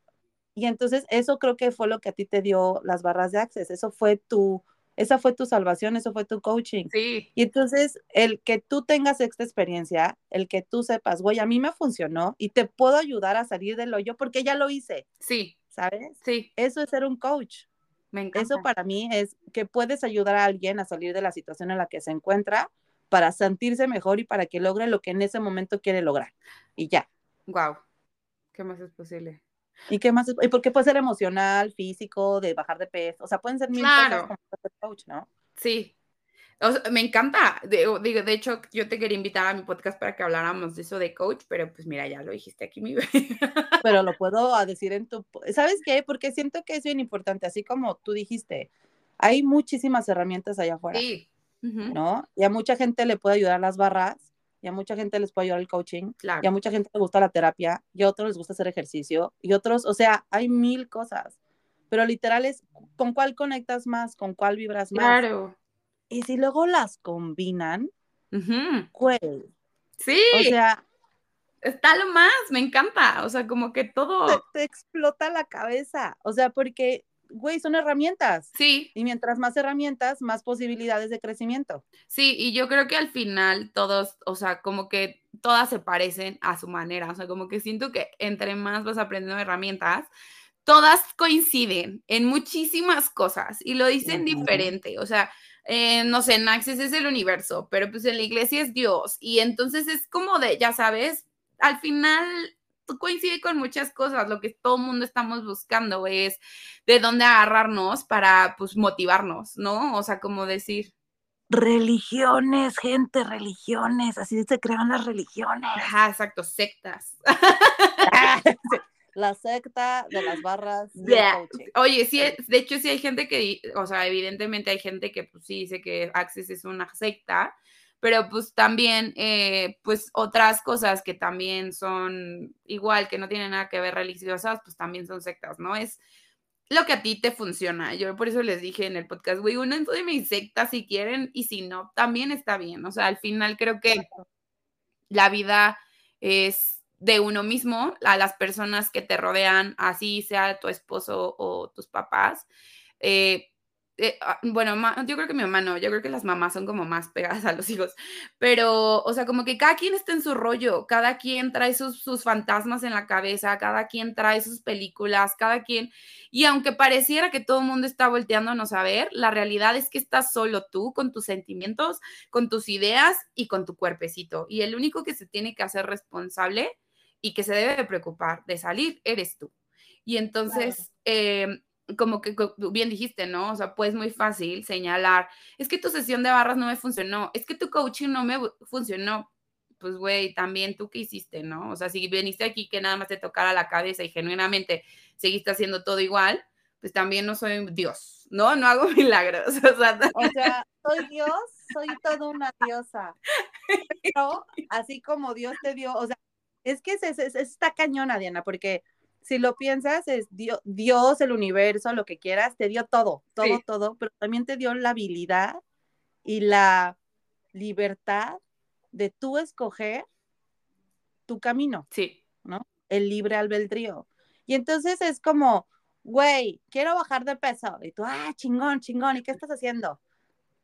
Y entonces eso creo que fue lo que a ti te dio las barras de Access. Eso fue tu, esa fue tu salvación, eso fue tu coaching. Sí. Y entonces, el que tú tengas esta experiencia, el que tú sepas, güey, a mí me funcionó y te puedo ayudar a salir del hoyo porque ya lo hice, Sí. ¿Sabes? Sí. Eso es ser un coach. Me encanta. Eso para mí es que puedes ayudar a alguien a salir de la situación en la que se encuentra para sentirse mejor y para que logre lo que en ese momento quiere lograr. Y ya. Wow. ¿Qué más es posible? ¿Y qué más? es- Y porque puede ser emocional, físico, de bajar de peso. O sea, pueden ser mil Claro. cosas como ser coach, ¿no? Sí. O sea, me encanta. De, digo, de hecho, yo te quería invitar a mi podcast para que habláramos de eso de coach, pero pues mira, ya lo dijiste aquí, mi bebé. pero lo puedo a decir en tu... ¿Sabes qué? Porque siento que es bien importante, así como tú dijiste, hay muchísimas herramientas allá afuera, Sí. ¿no? Y a mucha gente le puede ayudar las barras, y a mucha gente les puede ayudar el coaching, Claro. y a mucha gente le gusta la terapia, y a otros les gusta hacer ejercicio, y otros, o sea, hay mil cosas, pero literal es con cuál conectas más, con cuál vibras más. Claro. Y si luego las combinan, Ujú. güey, Sí. o sea, está lo más. Me encanta. O sea, como que te, todo. te explota la cabeza, o sea, porque, güey, son herramientas. Sí. Y mientras más herramientas, más posibilidades de crecimiento. Sí, y yo creo que al final todos, o sea, como que todas se parecen a su manera, o sea, como que siento que entre más vas aprendiendo herramientas, todas coinciden en muchísimas cosas y lo dicen Ujú. diferente, o sea, eh, no sé, en Access es el universo, pero pues en la iglesia es Dios y entonces es como de, ya sabes, al final coincide con muchas cosas, lo que todo el mundo estamos buscando es de dónde agarrarnos para, pues, motivarnos, ¿no? O sea, como decir, Religiones, gente, religiones, así se crean las religiones. Ajá, exacto, sectas. La secta de las barras coaching. Oye, sí, de hecho sí hay gente que, o sea, evidentemente hay gente que pues sí dice que Access es una secta, pero pues también, eh, pues otras cosas que también son igual, que no tienen nada que ver religiosas, pues también son sectas, ¿no? Es lo que a ti te funciona. Yo por eso les dije en el podcast, güey, únanse de mi secta si quieren y si no, también está bien. O sea, al final creo que la vida es de uno mismo, a las personas que te rodean, así sea tu esposo o tus papás. eh, eh, ah, bueno, yo creo que mi mamá no, yo creo que las mamás son como más pegadas a los hijos, pero, o sea, como que cada quien está en su rollo, cada quien trae sus, sus fantasmas en la cabeza, cada quien trae sus películas, cada quien, y aunque pareciera que todo el mundo está volteándonos a ver, la realidad es que estás solo tú con tus sentimientos, con tus ideas y con tu cuerpecito, y el único que se tiene que hacer responsable y que se debe de preocupar de salir eres tú. Y entonces, em, como que bien dijiste, ¿no? O sea, pues muy fácil señalar, es que tu sesión de barras no me funcionó, es que tu coaching no me funcionó. Pues, güey, también tú qué hiciste, ¿no? O sea, si viniste aquí que nada más te tocara la cabeza y genuinamente seguiste haciendo todo igual, pues también no soy Dios, ¿no? No hago milagros. O sea, o sea soy Dios, soy toda una diosa. Pero así como Dios te dio, o sea, es que es, es, esta cañona, Diana, porque si lo piensas, es Dios, Dios, el universo, lo que quieras, te dio todo, todo, todo, pero también te dio la habilidad y la libertad de tú escoger tu camino. Sí. ¿No? El libre albedrío. Y entonces es como, güey, quiero bajar de peso. Y tú, ah, chingón, chingón. ¿Y qué estás haciendo?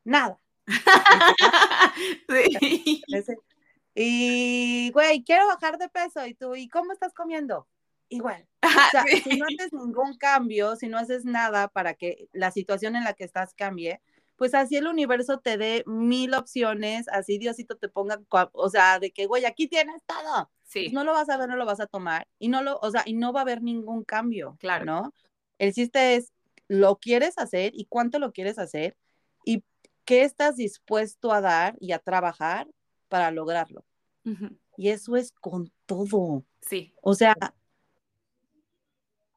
Nada. sí. Y, güey, quiero bajar de peso. Y tú, ¿y cómo estás comiendo? igual. O sea, si no haces ningún cambio, si no haces nada para que la situación en la que estás cambie, pues así el universo te dé mil opciones, así Diosito te ponga, o sea, de que, güey, aquí tienes todo. Sí. Pues no lo vas a ver, no lo vas a tomar y no lo, o sea, y no va a haber ningún cambio. Claro. ¿No? El chiste es, ¿lo quieres hacer y cuánto lo quieres hacer? ¿Y qué estás dispuesto a dar y a trabajar para lograrlo? Y eso es con todo. Sí. O sea,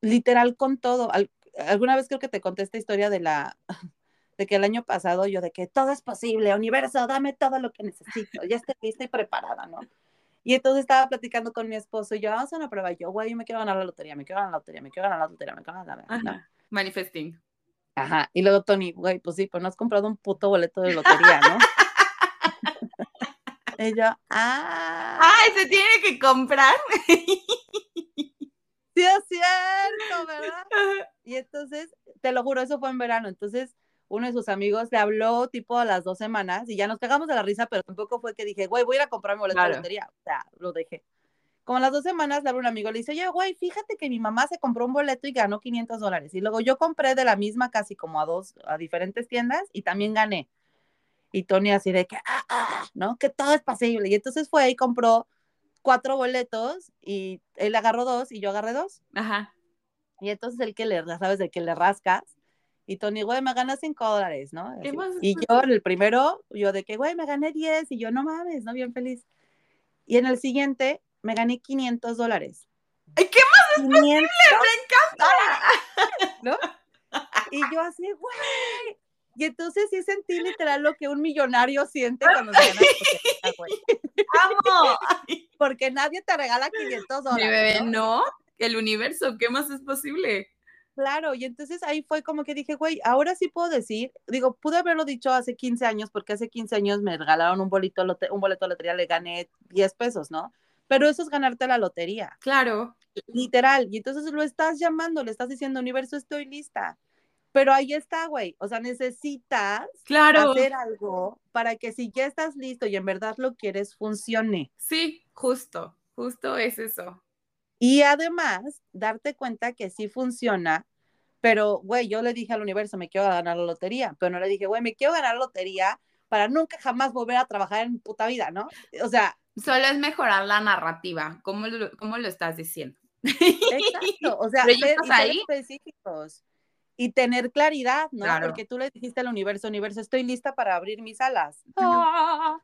literal con todo. alguna vez creo que te conté esta historia de la de que el año pasado yo de que todo es posible, universo, dame todo lo que necesito, ya estoy lista y preparada, ¿no? Y entonces estaba platicando con mi esposo y yo, vamos a una prueba, yo, güey, yo me quiero ganar la lotería, me quiero ganar la lotería, me quiero ganar la lotería, me quiero ganar la lotería. Manifesting. Ajá. Y luego Tony, güey, pues sí, pues no has comprado un puto boleto de lotería, ¿no? y yo, ah. ¡Ay, se tiene que comprar! sí es cierto, ¿verdad? Y entonces, te lo juro, eso fue en verano. Entonces, uno de sus amigos le habló tipo a las dos semanas y ya nos cagamos de la risa, pero tampoco fue que dije, güey, voy a ir a comprarme boleto de lotería. O sea, lo dejé. Como a las dos semanas le habló un amigo, le dice, oye, güey, fíjate que mi mamá se compró un boleto y ganó 500 dólares. Y luego yo compré de la misma casi como a dos, a diferentes tiendas y también gané. Y Tony así de que, ah, ah, ¿no? Que todo es posible. Y entonces fue y compró cuatro boletos y él agarró dos y yo agarré dos. Ajá. Y entonces el que le, sabes, de que le rascas. Y Tony, güey, me ganas cinco dólares, ¿no? Y yo, en el primero, yo de que, güey, me gané diez. Y yo, no mames, ¿no? Bien feliz. Y en el siguiente, me gané 500 dólares. ¿Qué más es posible? ¡Me encanta! ¿No? Y yo así, güey. Y entonces sí sentí literal lo que un millonario siente cuando se gana ¡Amo! Porque nadie te regala 500 dólares. Mi bebé, ¿no? El universo, ¿qué más es posible? Claro, y entonces ahí fue como que dije, güey, ahora sí puedo decir, digo, pude haberlo dicho hace 15 años, porque hace 15 años me regalaron un, bolito, un boleto de lotería, le gané 10 pesos, ¿no? Pero eso es ganarte la lotería. Claro. Literal, y entonces lo estás llamando, le estás diciendo, universo, estoy lista. Pero ahí está, güey. O sea, necesitas hacer algo para que si ya estás listo y en verdad lo quieres, funcione. Sí, justo, justo es eso. Y además, darte cuenta que sí funciona, pero, güey, yo le dije al universo, me quiero ganar la lotería, pero no le dije, güey, me quiero ganar la lotería para nunca jamás volver a trabajar en puta vida, ¿no? O sea... Solo es mejorar la narrativa, ¿cómo lo, cómo lo estás diciendo? Exacto, o sea, ser, ahí? específicos y tener claridad, ¿no? Porque tú le dijiste al universo, universo, estoy lista para abrir mis alas. ¡Ah!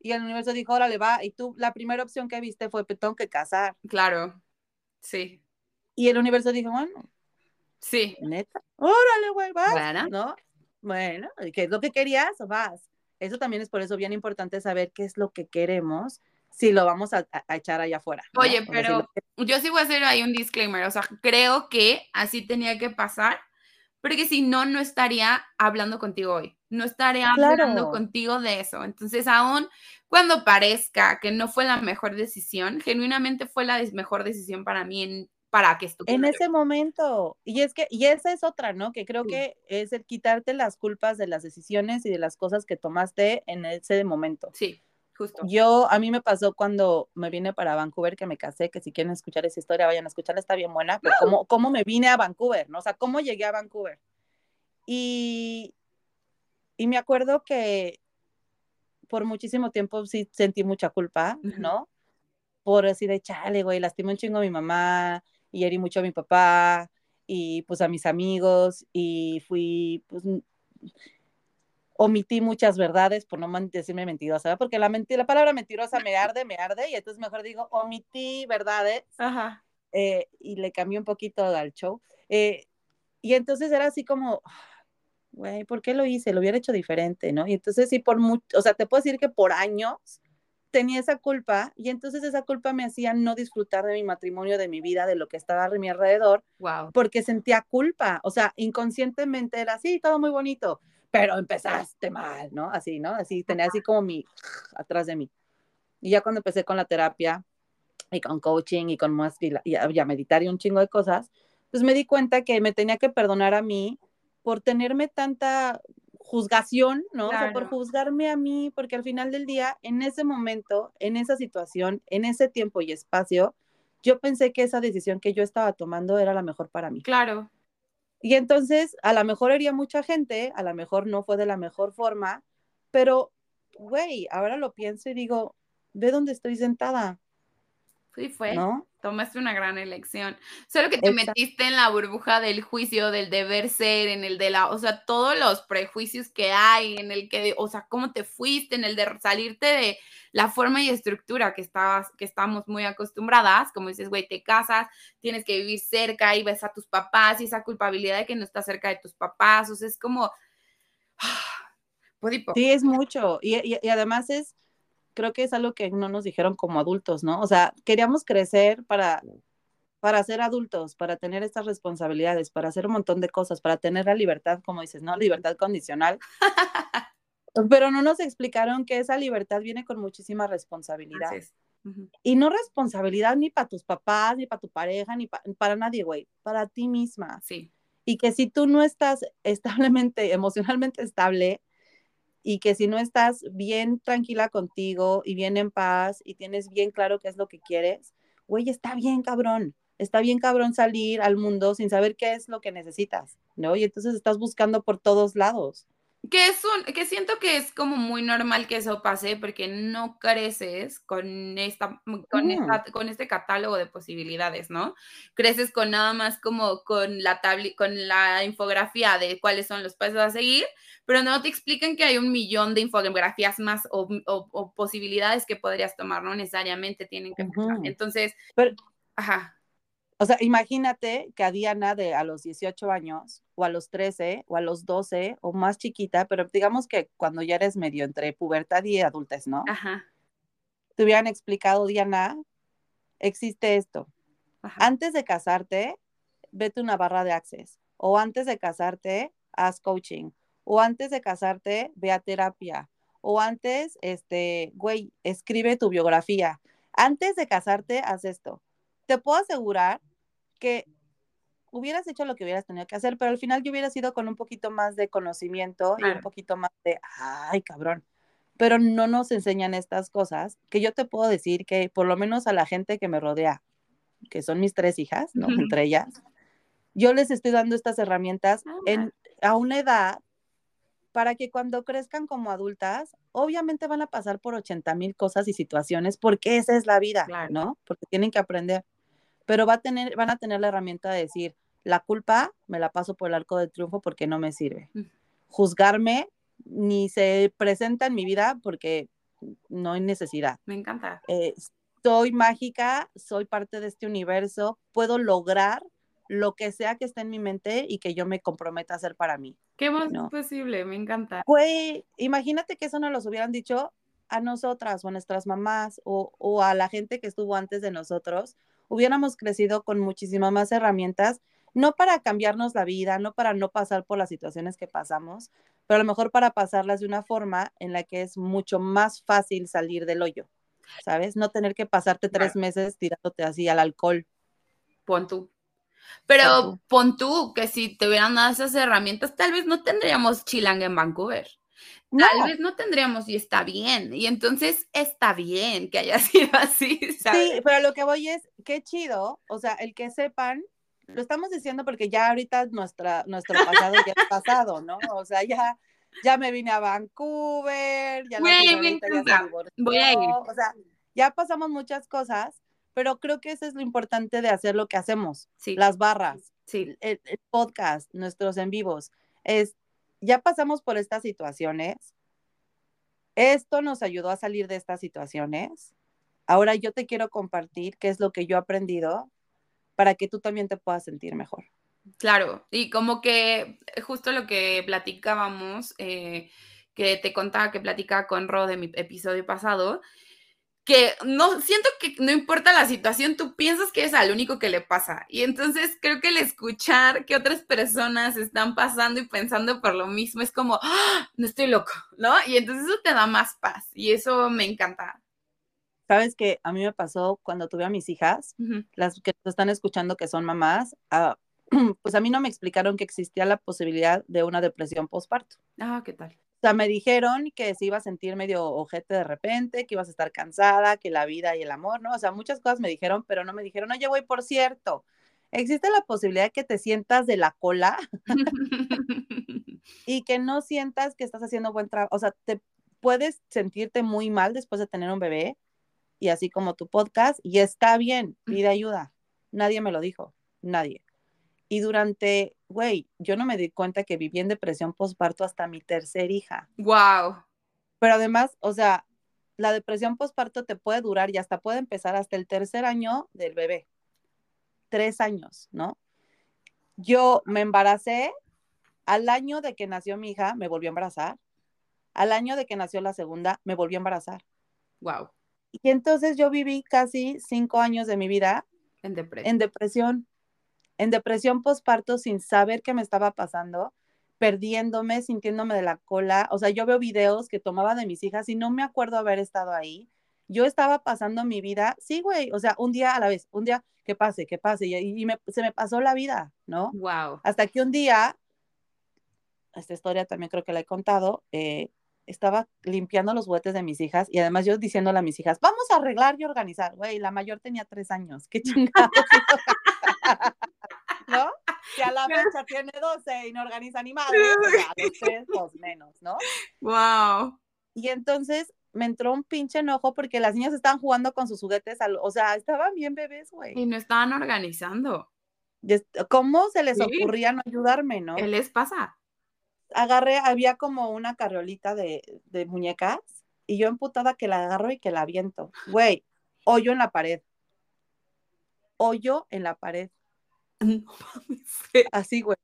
Y el universo dijo, órale, va. Y tú, la primera opción que viste fue, pues tengo que casar. Claro, sí. Y el universo dijo, bueno. Sí. Neta, órale, güey, vas. Bueno. ¿No? Bueno, ¿qué es lo que querías? Vas. Eso también es por eso bien importante saber qué es lo que queremos si lo vamos a, echar allá afuera. Oye, pero yo sí voy a hacer ahí un disclaimer. O sea, creo que así tenía que pasar porque si no, no estaría hablando contigo hoy, no estaría hablando contigo de eso. Entonces, aún cuando parezca que no fue la mejor decisión, genuinamente fue la mejor decisión para mí en, para que estuviera. En ese momento. Y es que, y esa es otra, ¿no? Que creo que es el quitarte las culpas de las decisiones y de las cosas que tomaste en ese momento. Sí. Justo. Yo, a mí me pasó cuando me vine para Vancouver, que me casé, que si quieren escuchar esa historia, vayan a escucharla, está bien buena, pero cómo, cómo me vine a Vancouver, ¿no? O sea, cómo llegué a Vancouver. Y, y me acuerdo que por muchísimo tiempo sí sentí mucha culpa, ¿no? Por decir, chale, güey, lastimé un chingo a mi mamá, y herí mucho a mi papá y pues a mis amigos y fui, pues omití muchas verdades por no decirme mentirosa, porque la, la palabra mentirosa me arde, me arde, y entonces mejor digo, omití verdades Ajá. Eh, y le cambié un poquito al show. Eh, y entonces era así como, güey, ¿por qué lo hice? Lo hubiera hecho diferente, ¿no? Y entonces sí, por mucho, o sea, te puedo decir que por años tenía esa culpa y entonces esa culpa me hacía no disfrutar de mi matrimonio, de mi vida, de lo que estaba a mi alrededor, wow. porque sentía culpa, o sea, inconscientemente era así, todo muy bonito, pero empezaste mal, ¿no? Así, ¿no? Así, tenía así como mi, atrás de mí. Y ya cuando empecé con la terapia y con coaching y con más, y, a meditar y un chingo de cosas, pues me di cuenta que me tenía que perdonar a mí por tenerme tanta juzgación, ¿no? O sea, por juzgarme a mí, porque al final del día, en ese momento, en esa situación, en ese tiempo y espacio, yo pensé que esa decisión que yo estaba tomando era la mejor para mí. Claro. Y entonces, a lo mejor haría mucha gente, a lo mejor no fue de la mejor forma, pero, güey, ahora lo pienso y digo, ve dónde estoy sentada. Sí, fue. ¿No? Tomaste una gran elección. Solo que te metiste en la burbuja del juicio, del deber ser, en el de la, o sea, todos los prejuicios que hay, en el que, o sea, cómo te fuiste, en el de salirte de la forma y estructura que estabas, que estamos muy acostumbradas, como dices, güey, te casas, tienes que vivir cerca y ves a tus papás y esa culpabilidad de que no estás cerca de tus papás, o sea, es como, sí, es mucho. y además es creo que es algo que no nos dijeron como adultos, ¿no? O sea, queríamos crecer para, para ser adultos, para tener estas responsabilidades, para hacer un montón de cosas, para tener la libertad, como dices, ¿no? Libertad condicional. Pero no nos explicaron que esa libertad viene con muchísima responsabilidad. Y no responsabilidad ni para tus papás, ni para tu pareja, ni para nadie, güey, para ti misma. Sí. Y que si tú no estás establemente, emocionalmente estable, y que si no estás bien tranquila contigo y bien en paz y tienes bien claro qué es lo que quieres, güey, está bien cabrón, está bien cabrón salir al mundo sin saber qué es lo que necesitas, ¿no? Y entonces estás buscando por todos lados que es un, que siento que es como muy normal que eso pase porque no creces con esta, con, con este catálogo de posibilidades, ¿no? Creces con nada más como con la con la infografía de cuáles son los pasos a seguir, pero no te explican que hay un millón de infografías más o, posibilidades que podrías tomar, no necesariamente tienen que Entonces, ajá. O sea, imagínate que a Diana de a los 18 años o a los 13 o a los 12 o más chiquita, pero digamos que cuando ya eres medio entre pubertad y adultez, ¿no? Ajá. Te hubieran explicado, Diana, existe esto. Antes de casarte, vete una barra de access. O antes de casarte, haz coaching. O antes de casarte, ve a terapia. O antes, este, güey, escribe tu biografía. Antes de casarte, haz esto te puedo asegurar que hubieras hecho lo que hubieras tenido que hacer, pero al final yo hubiera sido con un poquito más de conocimiento y un poquito más de, ay, cabrón. Pero no nos enseñan estas cosas que yo te puedo decir que por lo menos a la gente que me rodea, que son mis tres hijas, ¿no? Entre ellas, yo les estoy dando estas herramientas ah, en, a una edad para que cuando crezcan como adultas, obviamente van a pasar por 80 mil cosas y situaciones, porque esa es la vida, ¿no? Porque tienen que aprender pero va a tener, van a tener la herramienta de decir, la culpa me la paso por el arco del triunfo porque no me sirve. Juzgarme ni se presenta en mi vida porque no hay necesidad. Me encanta. Eh, soy mágica, soy parte de este universo, puedo lograr lo que sea que esté en mi mente y que yo me comprometa a hacer para mí. ¿Qué más es posible? Me encanta. Güey, imagínate que eso nos lo hubieran dicho a nosotras o a nuestras mamás o, o a la gente que estuvo antes de nosotros hubiéramos crecido con muchísimas más herramientas, no para cambiarnos la vida, no para no pasar por las situaciones que pasamos, pero a lo mejor para pasarlas de una forma en la que es mucho más fácil salir del hoyo, ¿sabes? No tener que pasarte tres meses tirándote así al alcohol. Pon tú. Pero pon tú. que si te hubieran dado esas herramientas, tal vez no tendríamos Chilang en Vancouver. Tal vez no tendríamos y está bien. Y entonces está bien que haya sido así. Sí, pero lo que voy es, qué chido, o sea, el que sepan, lo estamos diciendo porque ya ahorita nuestra, nuestro pasado ya es pasado, ¿no? O sea, ya, ya me vine a Vancouver, ya, Voy a ir. O sea, ya pasamos muchas cosas, pero creo que eso es lo importante de hacer lo que hacemos, Sí. las barras, Sí, el, el podcast, nuestros en vivos, es, ya pasamos por estas situaciones, esto nos ayudó a salir de estas situaciones, ahora yo te quiero compartir qué es lo que yo he aprendido para que tú también te puedas sentir mejor. claro. Y como que justo lo que platicábamos, eh, que te contaba que platicaba con Ro de mi episodio pasado, que no, siento que no importa la situación, tú piensas que es al único que le pasa. Y entonces creo que el escuchar que otras personas están pasando y pensando por lo mismo es como, ¡Ah! no estoy loco, ¿no? Y entonces eso te da más paz y eso me encanta. Sabes que a mí me pasó cuando tuve a mis hijas, Ujú. las que están escuchando que son mamás, ah, pues a mí no me explicaron que existía la posibilidad de una depresión postparto. Ah, ¿qué tal? O sea, me dijeron que se iba a sentir medio ojete de repente, que ibas a estar cansada, que la vida y el amor, ¿no? O sea, muchas cosas me dijeron, pero no me dijeron, oye, güey, por cierto, existe la posibilidad de que te sientas de la cola y que no sientas que estás haciendo buen trabajo. O sea, te puedes sentirte muy mal después de tener un bebé y así como tu podcast, y está bien, pide ayuda. Nadie me lo dijo, nadie. Y durante, güey, yo no me di cuenta que viví en depresión postparto hasta mi tercer hija. wow. Pero además, o sea, la depresión postparto te puede durar y hasta puede empezar hasta el tercer año del bebé. Tres años, ¿no? Yo me embaracé, al año de que nació mi hija, me volví a embarazar. Al año de que nació la segunda, me volví a embarazar. Wow. Y entonces yo viví casi cinco años de mi vida En depresión. en depresión, en depresión postparto sin saber qué me estaba pasando, perdiéndome, sintiéndome de la cola. O sea, yo veo videos que tomaba de mis hijas y no me acuerdo haber estado ahí. Yo estaba pasando mi vida, sí, güey, o sea, un día a la vez, un día que pase, que pase, y, y me- se me pasó la vida, ¿no? Wow. Hasta que un día, esta historia también creo que la he contado, eh, estaba limpiando los juguetes de mis hijas y además yo diciéndole a mis hijas, vamos a arreglar y organizar, güey, la mayor tenía tres años, qué chingados. iba a organizar? ¿No? Que a la fecha tiene 12 y no organiza ni madre, pues a los tres, menos, ¿no? Wow. Y entonces me entró un pinche enojo porque las niñas estaban jugando con sus juguetes, al- o sea, estaban bien bebés, Y güey. no estaban organizando. Y ¿Cómo se les Sí. ocurría no ayudarme, no? ¿Qué les pasa? agarré, había como una carriolita de, de muñecas y yo emputada que la agarro y que la aviento. Güey, hoyo en la pared. Hoyo en la pared. No mames. Así, güey.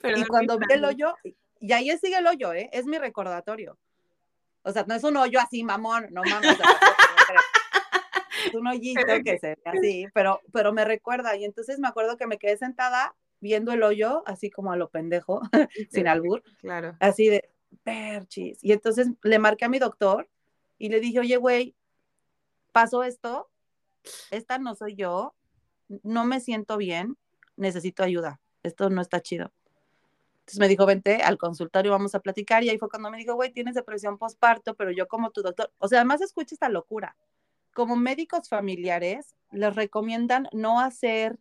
Perdón Y cuando vi el hoyo, y ahí sigue el hoyo, ¿eh? Es mi recordatorio. O sea, no es un hoyo así, mamón, no mames. es un hoyito que se ve así, pero, pero me recuerda. Y entonces me acuerdo que me quedé sentada viendo el hoyo, así como a lo pendejo, sin albur. Claro. así de perchis. Y entonces le marqué a mi doctor y le dije, oye, güey, pasó esto, esta no soy yo, no me siento bien, necesito ayuda, esto no está chido. Entonces me dijo, vente al consultorio, vamos a platicar. Y ahí fue cuando me dijo, güey, tienes depresión postparto, pero yo como tu doctor, o sea, además escucha esta locura. Como médicos familiares, les recomiendan no hacer,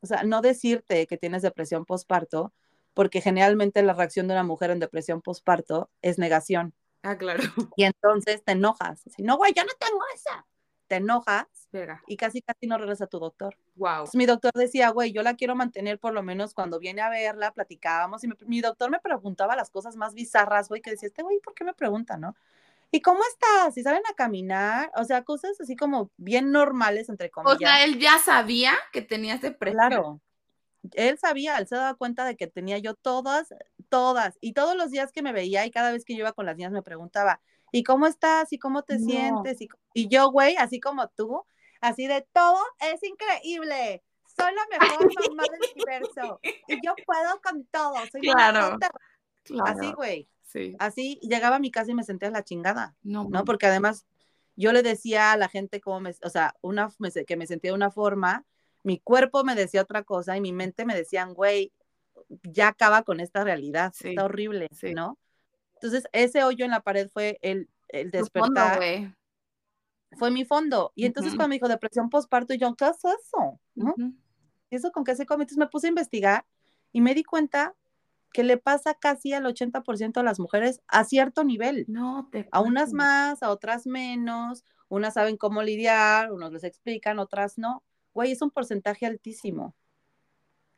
o sea, no decirte que tienes depresión postparto, porque generalmente la reacción de una mujer en depresión postparto es negación. Ah, claro. Y entonces te enojas. No, güey, yo no tengo esa. Te enojas Verga. y casi, casi no regresa a tu doctor. Wow. Entonces, mi doctor decía, güey, yo la quiero mantener por lo menos cuando viene a verla, platicábamos y me- mi doctor me preguntaba las cosas más bizarras, güey, que decía, este güey, ¿por qué me pregunta, no? ¿Y cómo estás? ¿Y salen a caminar? O sea, cosas así como bien normales, entre comillas. O sea, él ya sabía que tenías depresión. Claro. Él sabía, él se daba cuenta de que tenía yo todas, todas, y todos los días que me veía y cada vez que yo iba con las niñas me preguntaba, ¿y cómo estás? ¿Y cómo te No. sientes? Y, y yo, güey, así como tú, así de todo es increíble. Soy la mejor mamá del universo. Y yo puedo con todo. Soy la Claro. Claro. Así, güey. Sí. Así llegaba a mi casa y me sentía la chingada. No, ¿no? Porque además yo le decía a la gente cómo me, o sea, una, me que me sentía de una forma, mi cuerpo me decía otra cosa y mi mente me decían, güey, ya acaba con esta realidad, Sí, está horrible, sí. ¿no? Entonces, ese hoyo en la pared fue el, el fondo, despertar, güey. fue mi fondo. Y entonces Ujú. cuando me dijo depresión postparto, yo, ¿qué es eso? ¿No? Ujú. ¿Y eso con qué se come? Entonces me puse a investigar y me di cuenta que le pasa casi al 80% de las mujeres a cierto nivel. No te A unas más, a otras menos. unas saben cómo lidiar, unos les explican, otras no. Güey, es un porcentaje altísimo.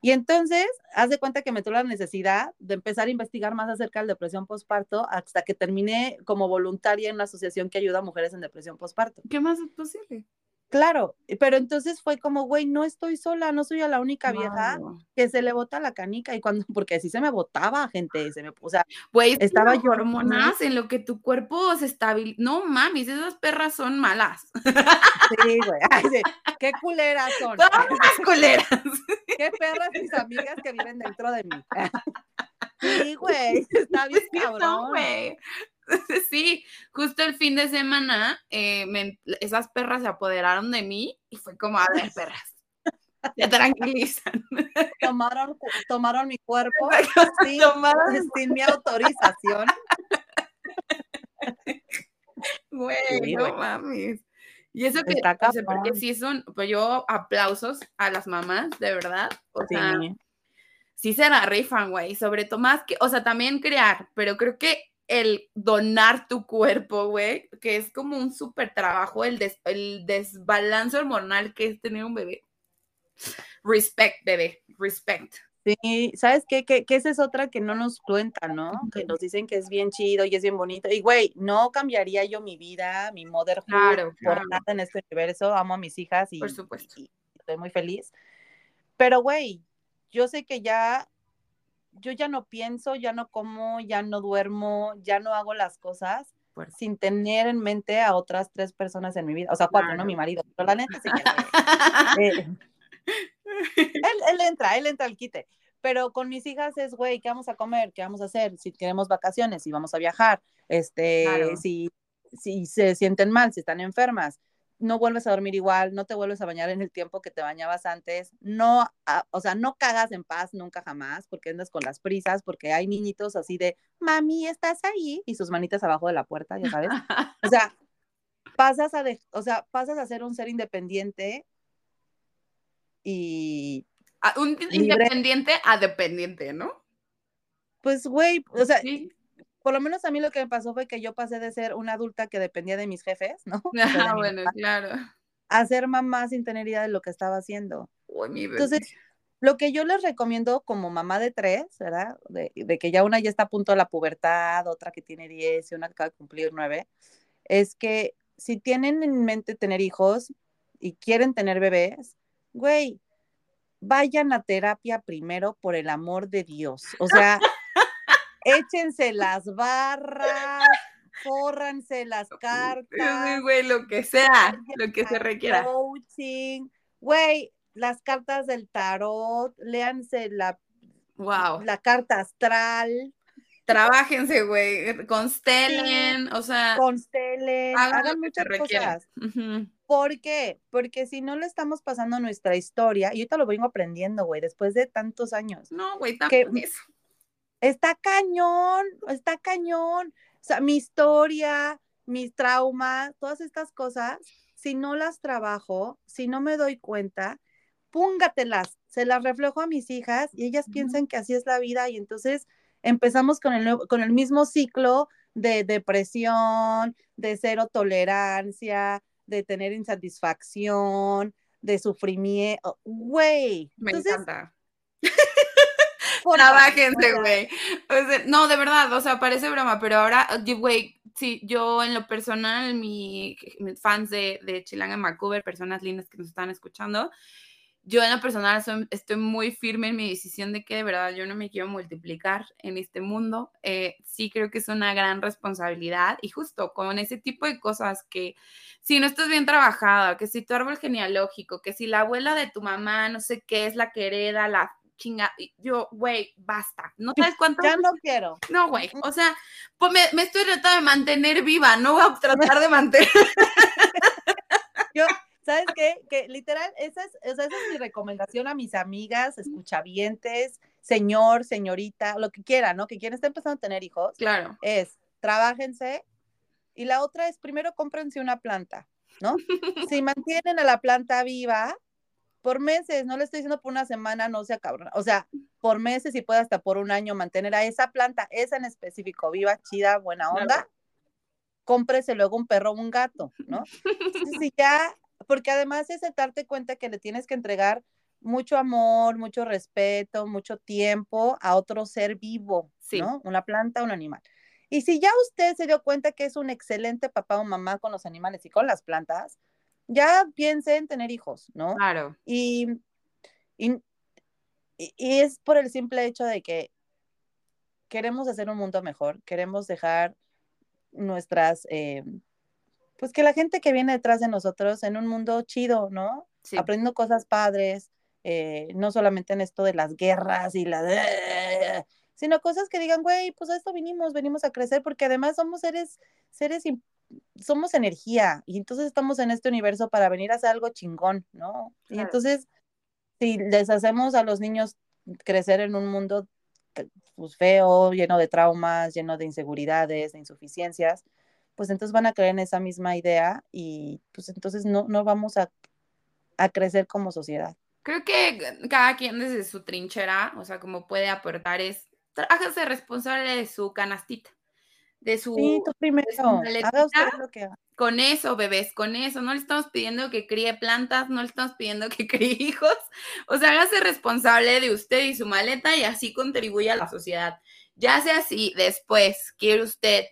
Y entonces, haz de cuenta que me tuvo la necesidad de empezar a investigar más acerca de depresión postparto hasta que terminé como voluntaria en una asociación que ayuda a mujeres en depresión postparto. ¿Qué más es posible? Claro, pero entonces fue como, güey, no estoy sola, no soy la única vieja que se le bota la canica y cuando, porque así se me botaba, gente, se me, o sea, güey, estaba yo hormonas en lo que tu cuerpo se estabiliza. No mames, esas perras son malas. Sí, güey, qué culeras son. Todas culeras. Qué perras mis amigas que viven dentro de mí. Sí, güey, está bien cabrón. güey. Sí, justo el fin de semana eh, esas perras se apoderaron de mí y fue como, a ver, perras, se tranquilizan. Tomaron, tomaron mi cuerpo sin, sin mi autorización. Güey, no mames. Y eso que, o sea, porque sí son, pues yo aplausos a las mamás, de verdad. O sea, sí se la rifan, güey. Sobre todo más que, o sea, también crear, pero creo que el donar tu cuerpo, güey, que es como un súper trabajo, el, el desbalance hormonal que es tener un bebé. Respect, bebé, respect. Sí, ¿sabes qué? Que, esa es otra que no nos cuentan, ¿no? Que nos dicen que es bien chido y es bien bonito. Y, güey, no cambiaría yo mi vida, mi motherhood claro, por nada en este universo. Amo a mis hijas y, por supuesto. y estoy muy feliz. Pero, güey, yo sé que ya yo ya no pienso, ya no como, ya no duermo, ya no hago las cosas sin tener en mente a otras tres personas en mi vida. O sea, cuatro, ¿no? Mi marido. Pero la neta sí que... Eh, él, entra, él entra al quite. Pero con mis hijas es, güey, ¿qué vamos a comer? ¿Qué vamos a hacer? Si queremos vacaciones, si vamos a viajar, este, si, si se sienten mal, si están enfermas, no vuelves a dormir igual, no te vuelves a bañar en el tiempo que te bañabas antes, no, ah, o sea, no cagas en paz nunca jamás, porque andas con las prisas, porque hay niñitos así de, mami, ¿estás ahí? Y sus manitas abajo de la puerta, ya sabes. O sea, pasas a, o sea, pasas a ser un ser independiente y... un independiente a dependiente, ¿no? Pues, güey, o sea, por lo menos a mí lo que me pasó fue que yo pasé de ser una adulta que dependía de mis jefes, ¿no? Ah, bueno, claro. A ser mamá sin tener idea de lo que estaba haciendo. Uy, mi Entonces, lo que yo les recomiendo como mamá de tres, ¿verdad? De, que ya una ya está a punto de la pubertad, otra que tiene diez y una que acaba de cumplir nueve, es que si tienen en mente tener hijos y quieren tener bebés, güey, vayan a terapia primero por el amor de Dios. O sea, échense las barras, fórranse las cartas. güey, lo que sea, lo que se requiera. Coaching, güey, las cartas del tarot, léanse la, wow. la carta astral. Trabájense, güey, constelen, o sea. Constelen, hagan, muchas cosas. ¿Por qué? Porque si no le estamos pasando nuestra historia, y ahorita lo vengo aprendiendo, güey, después de tantos años. No, güey, también eso está cañón, está cañón. O sea, mi historia, mis traumas, todas estas cosas, si no las trabajo, si no me doy cuenta, púngatelas, se las reflejo a mis hijas y ellas piensan que así es la vida y entonces empezamos con el, con el mismo ciclo de depresión, de cero tolerancia, de tener insatisfacción, de sufrimiento. Güey. Me encanta. Trabájense, güey. no, de verdad, o sea, parece broma, pero ahora, güey, sí, yo en lo personal, mi, fans de, de Chilanga en Vancouver, personas lindas que nos están escuchando, yo en lo personal estoy muy firme en mi decisión de que de verdad yo no me quiero multiplicar en este mundo. Eh, sí creo que es una gran responsabilidad y justo con ese tipo de cosas que si no estás bien trabajada, que si tu árbol genealógico, que si la abuela de tu mamá, no sé qué, es la que hereda la chinga, yo, güey, basta. No sabes cuánto. Ya no quiero. No, güey. O sea, pues me, estoy tratando de mantener viva, no voy a tratar de mantener. yo, ¿sabes qué? Que literal, esa es, esa es mi recomendación a mis amigas, escuchavientes, señor, señorita, lo que quieran, ¿no? Que quieran estar empezando a tener hijos. Claro. Es, trabájense. Y la otra es, primero cómprense una planta, ¿no? si mantienen a la planta viva, por meses, no le estoy diciendo por una semana, no sea cabrón, o sea, por meses y puede hasta por un año mantener a esa planta, esa en específico, viva, chida, buena onda. cómprese luego un perro o un gato, ¿no? Si ya, porque además es darte cuenta que le tienes que entregar mucho amor, mucho respeto, mucho tiempo a otro ser vivo, ¿no? Una planta, un animal. Y si ya usted se dio cuenta que es un excelente papá o mamá con los animales y con las plantas, ya piense en tener hijos, ¿no? Claro. Y, y, es por el simple hecho de que queremos hacer un mundo mejor, queremos dejar nuestras, eh, pues que la gente que viene detrás de nosotros en un mundo chido, ¿no? Sí. Aprendiendo cosas padres, eh, no solamente en esto de las guerras y la sino cosas que digan, güey, pues a esto vinimos, venimos a crecer, porque además somos seres, seres, somos energía, y entonces estamos en este universo para venir a hacer algo chingón, ¿no? Y entonces, si les hacemos a los niños crecer en un mundo pues, feo, lleno de traumas, lleno de inseguridades, de insuficiencias, pues entonces van a creer en esa misma idea y pues entonces no, no vamos a, a crecer como sociedad. Creo que cada quien desde su trinchera, o sea, como puede aportar es hágase responsable de su canastita, de su, sí, tú primero, haga usted lo que haga. Con eso, bebés, con eso. No le estamos pidiendo que críe plantas, no le estamos pidiendo que críe hijos. O sea, hágase responsable de usted y su maleta y así contribuye a la sociedad. Ya sea así, después quiere usted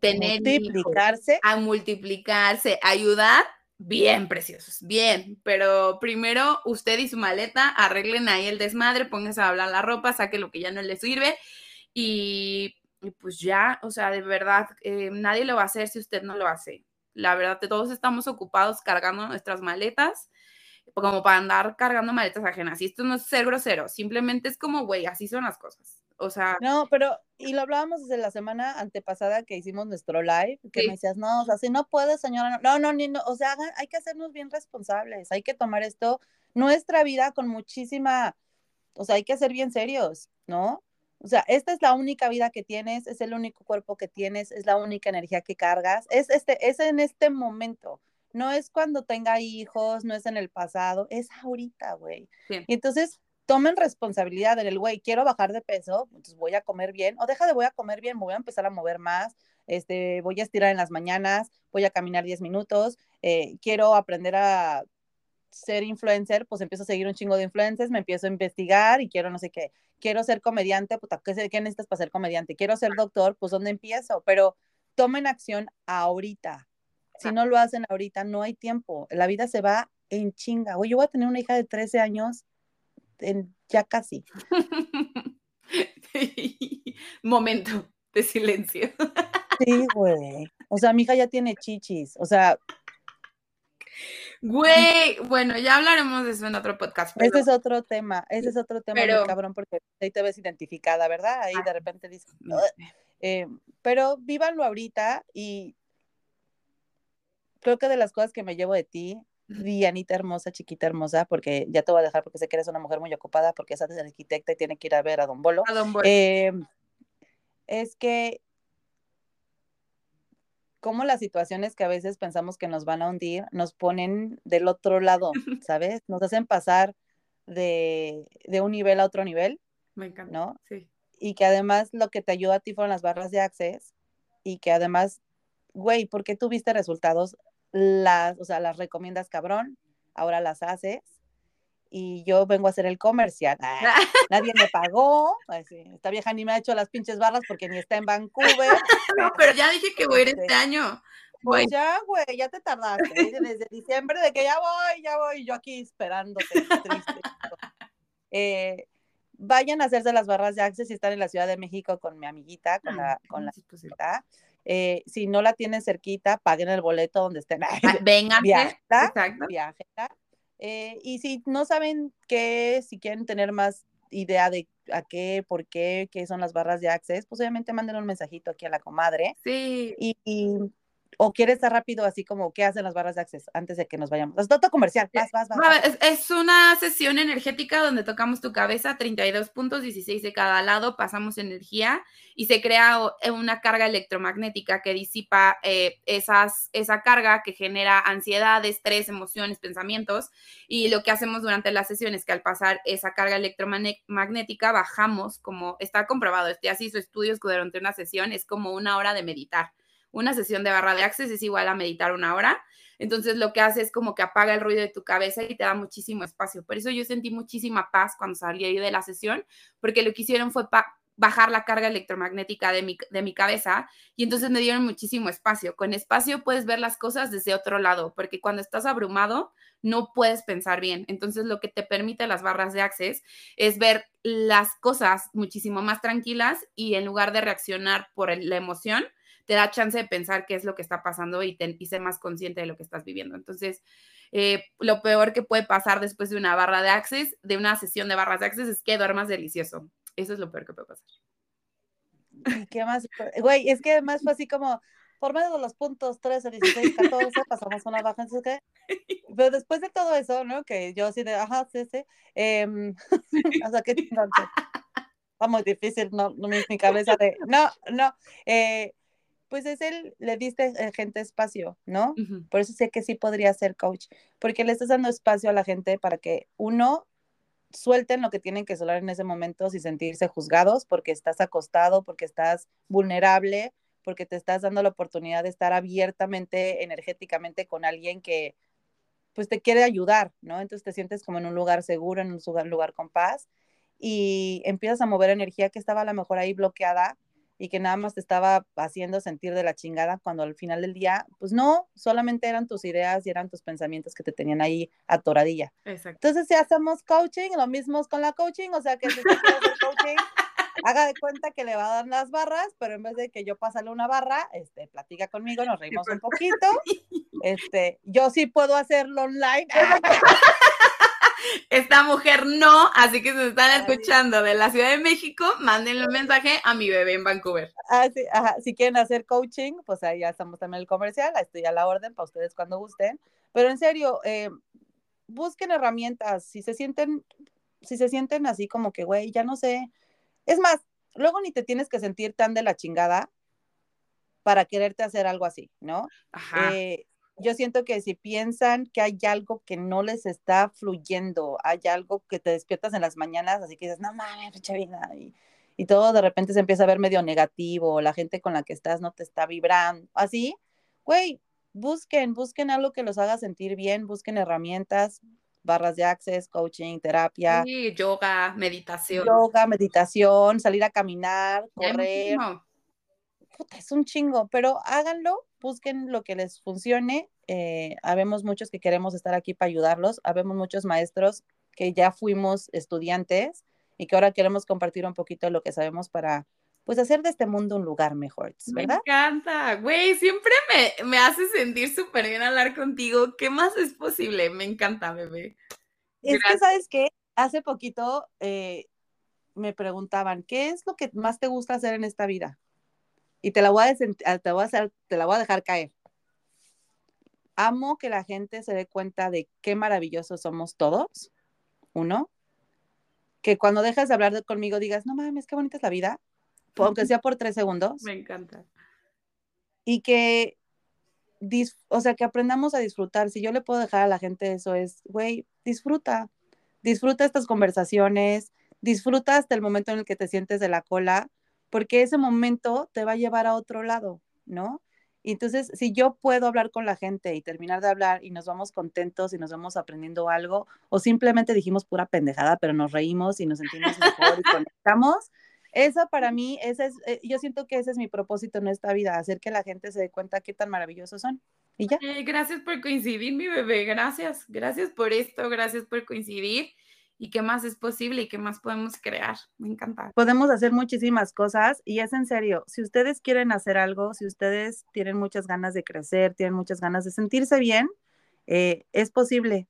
tener multiplicarse, a multiplicarse, ayudar, bien preciosos, bien, pero primero usted y su maleta arreglen ahí el desmadre, pónganse a hablar la ropa, saque lo que ya no le sirve y, pues ya, o sea, de verdad, eh, nadie lo va a hacer si usted no lo hace. La verdad, todos estamos ocupados cargando nuestras maletas como para andar cargando maletas ajenas. Y esto no es ser grosero, simplemente es como, güey, así son las cosas. O sea. No, pero, y lo hablábamos desde la semana antepasada que hicimos nuestro live, que me decías, no, o sea, si no puedes, señora, no, no, ni, no, o sea, hay que hacernos bien responsables, hay que tomar esto, nuestra vida con muchísima, o sea, hay que ser bien serios, ¿no? O sea, esta es la única vida que tienes, es el único cuerpo que tienes, es la única energía que cargas, es, este, es en este momento, no es cuando tenga hijos, no es en el pasado, es ahorita, güey. Y entonces, tomen responsabilidad en el güey, quiero bajar de peso, entonces voy a comer bien, o deja de voy a comer bien, me voy a empezar a mover más, este, voy a estirar en las mañanas, voy a caminar 10 minutos, eh, quiero aprender a ser influencer, pues empiezo a seguir un chingo de influencers, me empiezo a investigar y quiero no sé qué, quiero ser comediante, puta, ¿qué, qué necesitas para ser comediante? Quiero ser doctor, pues ¿dónde empiezo? Pero tomen acción ahorita. Si no lo hacen ahorita, no hay tiempo. La vida se va en chinga. Oye, yo voy a tener una hija de 13 años ya casi. Momento de silencio. Sí, güey. O sea, mi hija ya tiene chichis. O sea. Güey, bueno, ya hablaremos de eso en otro podcast. Ese es otro tema, ese es otro tema, pero, cabrón, porque ahí te ves identificada, ¿verdad? Ahí de repente dices, eh, pero vívanlo ahorita y creo que de las cosas que me llevo de ti Dianita hermosa, chiquita hermosa, porque ya te voy a dejar porque sé que eres una mujer muy ocupada porque esa es arquitecta y tiene que ir a ver a Don Bolo. A Don Bolo. Eh, es que como las situaciones que a veces pensamos que nos van a hundir nos ponen del otro lado, ¿sabes? Nos hacen pasar de, de un nivel a otro nivel. Me encanta. ¿No? Sí. Y que además lo que te ayuda a ti fueron las barras de Access y que además, güey, ¿por qué tuviste resultados las, o sea, las recomiendas cabrón, ahora las haces y yo vengo a hacer el comercial. Ah, nadie me pagó, esta vieja ni me ha hecho las pinches barras porque ni está en Vancouver. no, pero ya dije que voy a ir este, este año. Pues ya, güey, ya te tardaste. Desde diciembre de que ya voy, ya voy, yo aquí esperándote, triste. Eh, vayan a hacerse las barras de Access si están en la Ciudad de México con mi amiguita, con la, con la eh, si no la tienen cerquita, paguen el boleto donde estén. Vengan, exacto. Eh, y si no saben qué, si quieren tener más idea de a qué, por qué, qué son las barras de Access, pues obviamente manden un mensajito aquí a la comadre. Sí. y, o quieres estar rápido, así como qué hacen las barras de acceso antes de que nos vayamos. Es todo comercial, vas, vas, vas. Es, una sesión energética donde tocamos tu cabeza, 32 puntos, 16 de cada lado, pasamos energía y se crea eh, una carga electromagnética que disipa eh, esas, esa carga que genera ansiedad, estrés, emociones, pensamientos. Y lo que hacemos durante la sesión es que al pasar esa carga electromagnética bajamos, como está comprobado, este así hizo estudios durante una sesión, es como una hora de meditar una sesión de barra de access es igual a meditar una hora. Entonces lo que hace es como que apaga el ruido de tu cabeza y te da muchísimo espacio. Por eso yo sentí muchísima paz cuando salí de la sesión, porque lo que hicieron fue bajar la carga electromagnética de mi, de mi cabeza y entonces me dieron muchísimo espacio. Con espacio puedes ver las cosas desde otro lado, porque cuando estás abrumado no puedes pensar bien. Entonces lo que te permite las barras de Access es ver las cosas muchísimo más tranquilas y en lugar de reaccionar por la emoción, te da chance de pensar qué es lo que está pasando y, ser más consciente de lo que estás viviendo. Entonces, eh, lo peor que puede pasar después de una barra de Access, de una sesión de barras de Access, es que duermas delicioso. Eso es lo peor que puede pasar. qué más? Güey, es que además fue así como, por medio de los puntos 13, 16, 14, pasamos una baja, en qué. Pero después de todo eso, ¿no? Que yo así de, ajá, sí, sí. Eh, o sea, qué Está muy difícil, no, no mi cabeza de, no, no. Eh, pues es él, le diste eh, gente espacio, ¿no? Por eso sé que sí podría ser coach, porque le estás dando espacio a la gente para que uno suelten lo que tienen que soltar en ese momento sin sentirse juzgados porque estás acostado, porque estás vulnerable, porque te estás dando la oportunidad de estar abiertamente, energéticamente con alguien que pues te quiere ayudar, ¿no? Entonces te sientes como en un lugar seguro, en un lugar, lugar con paz y empiezas a mover energía que estaba a lo mejor ahí bloqueada y que nada más te estaba haciendo sentir de la chingada cuando al final del día, pues no, solamente eran tus ideas y eran tus pensamientos que te tenían ahí atoradilla. Exacto. Entonces, si hacemos coaching, lo mismo con la coaching, o sea que si usted quiere hacer coaching, haga de cuenta que le va a dar las barras, pero en vez de que yo pasarle una barra, este, platica conmigo, nos reímos un poquito. Este, yo sí puedo hacerlo online. Esta mujer no, así que si se están escuchando de la Ciudad de México, mándenle un mensaje a mi bebé en Vancouver. Ah, sí, ajá. Si quieren hacer coaching, pues ahí ya estamos también el comercial, estoy a la orden para ustedes cuando gusten. Pero en serio, eh, busquen herramientas, si se sienten, si se sienten así como que, güey, ya no sé. Es más, luego ni te tienes que sentir tan de la chingada para quererte hacer algo así, ¿no? Ajá. Eh, yo siento que si piensan que hay algo que no les está fluyendo, hay algo que te despiertas en las mañanas, así que dices, no mames, vida, y, y, todo de repente se empieza a ver medio negativo, la gente con la que estás no te está vibrando, así, güey, busquen, busquen algo que los haga sentir bien, busquen herramientas, barras de access, coaching, terapia. Sí, yoga, meditación. Yoga, meditación, salir a caminar, correr es un chingo, pero háganlo, busquen lo que les funcione. Eh, habemos muchos que queremos estar aquí para ayudarlos, habemos muchos maestros que ya fuimos estudiantes y que ahora queremos compartir un poquito lo que sabemos para pues hacer de este mundo un lugar mejor, ¿verdad? Me encanta, güey, siempre me, me hace sentir súper bien hablar contigo. ¿Qué más es posible? Me encanta, bebé. Es que, ¿sabes qué? Hace poquito eh, me preguntaban, ¿qué es lo que más te gusta hacer en esta vida? Y te la voy a, te voy a, hacer, te la voy a dejar caer. Amo que la gente se dé cuenta de qué maravillosos somos todos. Uno, que cuando dejas de hablar conmigo digas, no mames, qué bonita es la vida, aunque sea por tres segundos. Me encanta. Y que, o sea, que aprendamos a disfrutar. Si yo le puedo dejar a la gente eso es, güey, disfruta, disfruta estas conversaciones, disfruta hasta el momento en el que te sientes de la cola porque ese momento te va a llevar a otro lado, ¿no? Y entonces, si yo puedo hablar con la gente y terminar de hablar y nos vamos contentos y nos vamos aprendiendo algo, o simplemente dijimos pura pendejada, pero nos reímos y nos sentimos mejor y conectamos, eso para mí, ese es, eh, yo siento que ese es mi propósito en esta vida, hacer que la gente se dé cuenta qué tan maravillosos son. Y ya. gracias por coincidir, mi bebé, gracias, gracias por esto, gracias por coincidir y qué más es posible y qué más podemos crear. Me encanta. Podemos hacer muchísimas cosas y es en serio, si ustedes quieren hacer algo, si ustedes tienen muchas ganas de crecer, tienen muchas ganas de sentirse bien, eh, es posible.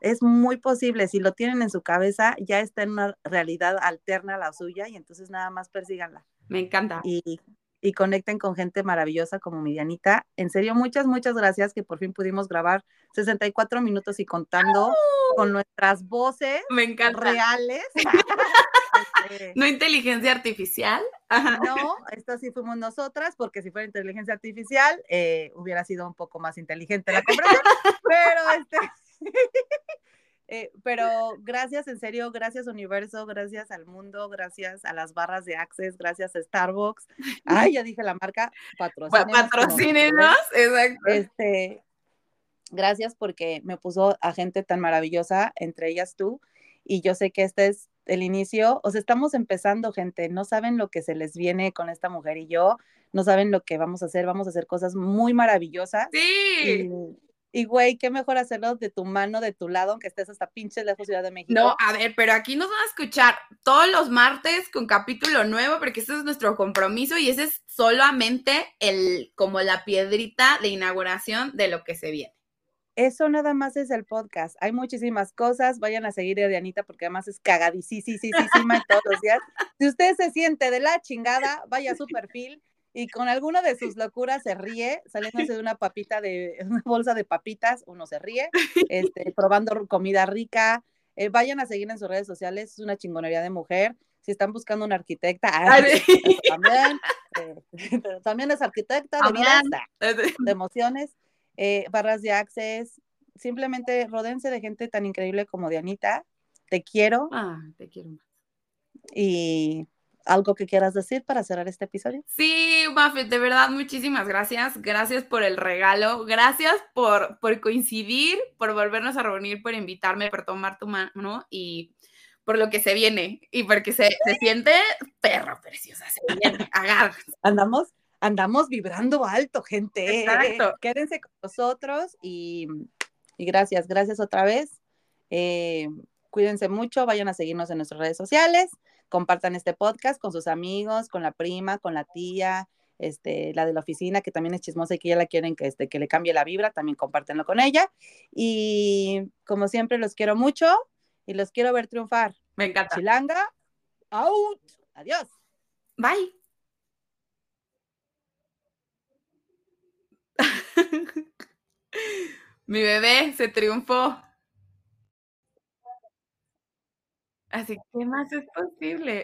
Es muy posible, si lo tienen en su cabeza, ya está en una realidad alterna a la suya y entonces nada más persíganla. Me encanta. Y y conecten con gente maravillosa como mi Dianita. En serio, muchas, muchas gracias que por fin pudimos grabar 64 minutos y contando con nuestras voces Me reales. Este, no inteligencia artificial. No, esto sí fuimos nosotras, porque si fuera inteligencia artificial, eh, hubiera sido un poco más inteligente la conversación. pero este, Eh, pero gracias, en serio, gracias universo, gracias al mundo, gracias a las barras de Access, gracias a Starbucks. Ay, ya dije la marca, patrocínenos. Patrocínenos, exacto. Este, gracias porque me puso a gente tan maravillosa, entre ellas tú, y yo sé que este es el inicio, o sea, estamos empezando, gente, no saben lo que se les viene con esta mujer y yo, no saben lo que vamos a hacer, vamos a hacer cosas muy maravillosas. Sí. Y, güey, qué mejor hacerlo de tu mano, de tu lado, aunque estés hasta pinche lejos Ciudad de México. No, a ver, pero aquí nos van a escuchar todos los martes con capítulo nuevo, porque ese es nuestro compromiso y ese es solamente el, como la piedrita de inauguración de lo que se viene. Eso nada más es el podcast. Hay muchísimas cosas. Vayan a seguir a Dianita porque además es cagadísima todos los días. Si usted se siente de la chingada, vaya a su perfil y con alguna de sus locuras se ríe, saliéndose de una papita de, una bolsa de papitas, uno se ríe, este, probando comida rica. Eh, vayan a seguir en sus redes sociales, es una chingonería de mujer. Si están buscando una arquitecta, también, eh, también es arquitecta de vida, de emociones eh, barras de access, simplemente rodense de gente tan increíble como Dianita. Te quiero. Ah, te quiero más. Y algo que quieras decir para cerrar este episodio. Sí, Buffett, de verdad, muchísimas gracias. Gracias por el regalo. Gracias por, por coincidir, por volvernos a reunir, por invitarme, por tomar tu mano y por lo que se viene y porque se, se siente perro preciosa. Se viene, Andamos andamos vibrando alto, gente. Exacto. Quédense con nosotros y, gracias, gracias otra vez. Eh, cuídense mucho, vayan a seguirnos en nuestras redes sociales, compartan este podcast con sus amigos, con la prima, con la tía, este, la de la oficina, que también es chismosa y que ya la quieren que, este, que le cambie la vibra, también compártenlo con ella. Y como siempre, los quiero mucho y los quiero ver triunfar. Me encanta. Chilanga, out. Adiós. Bye. Mi bebé se triunfó. Así, ¿qué más es posible?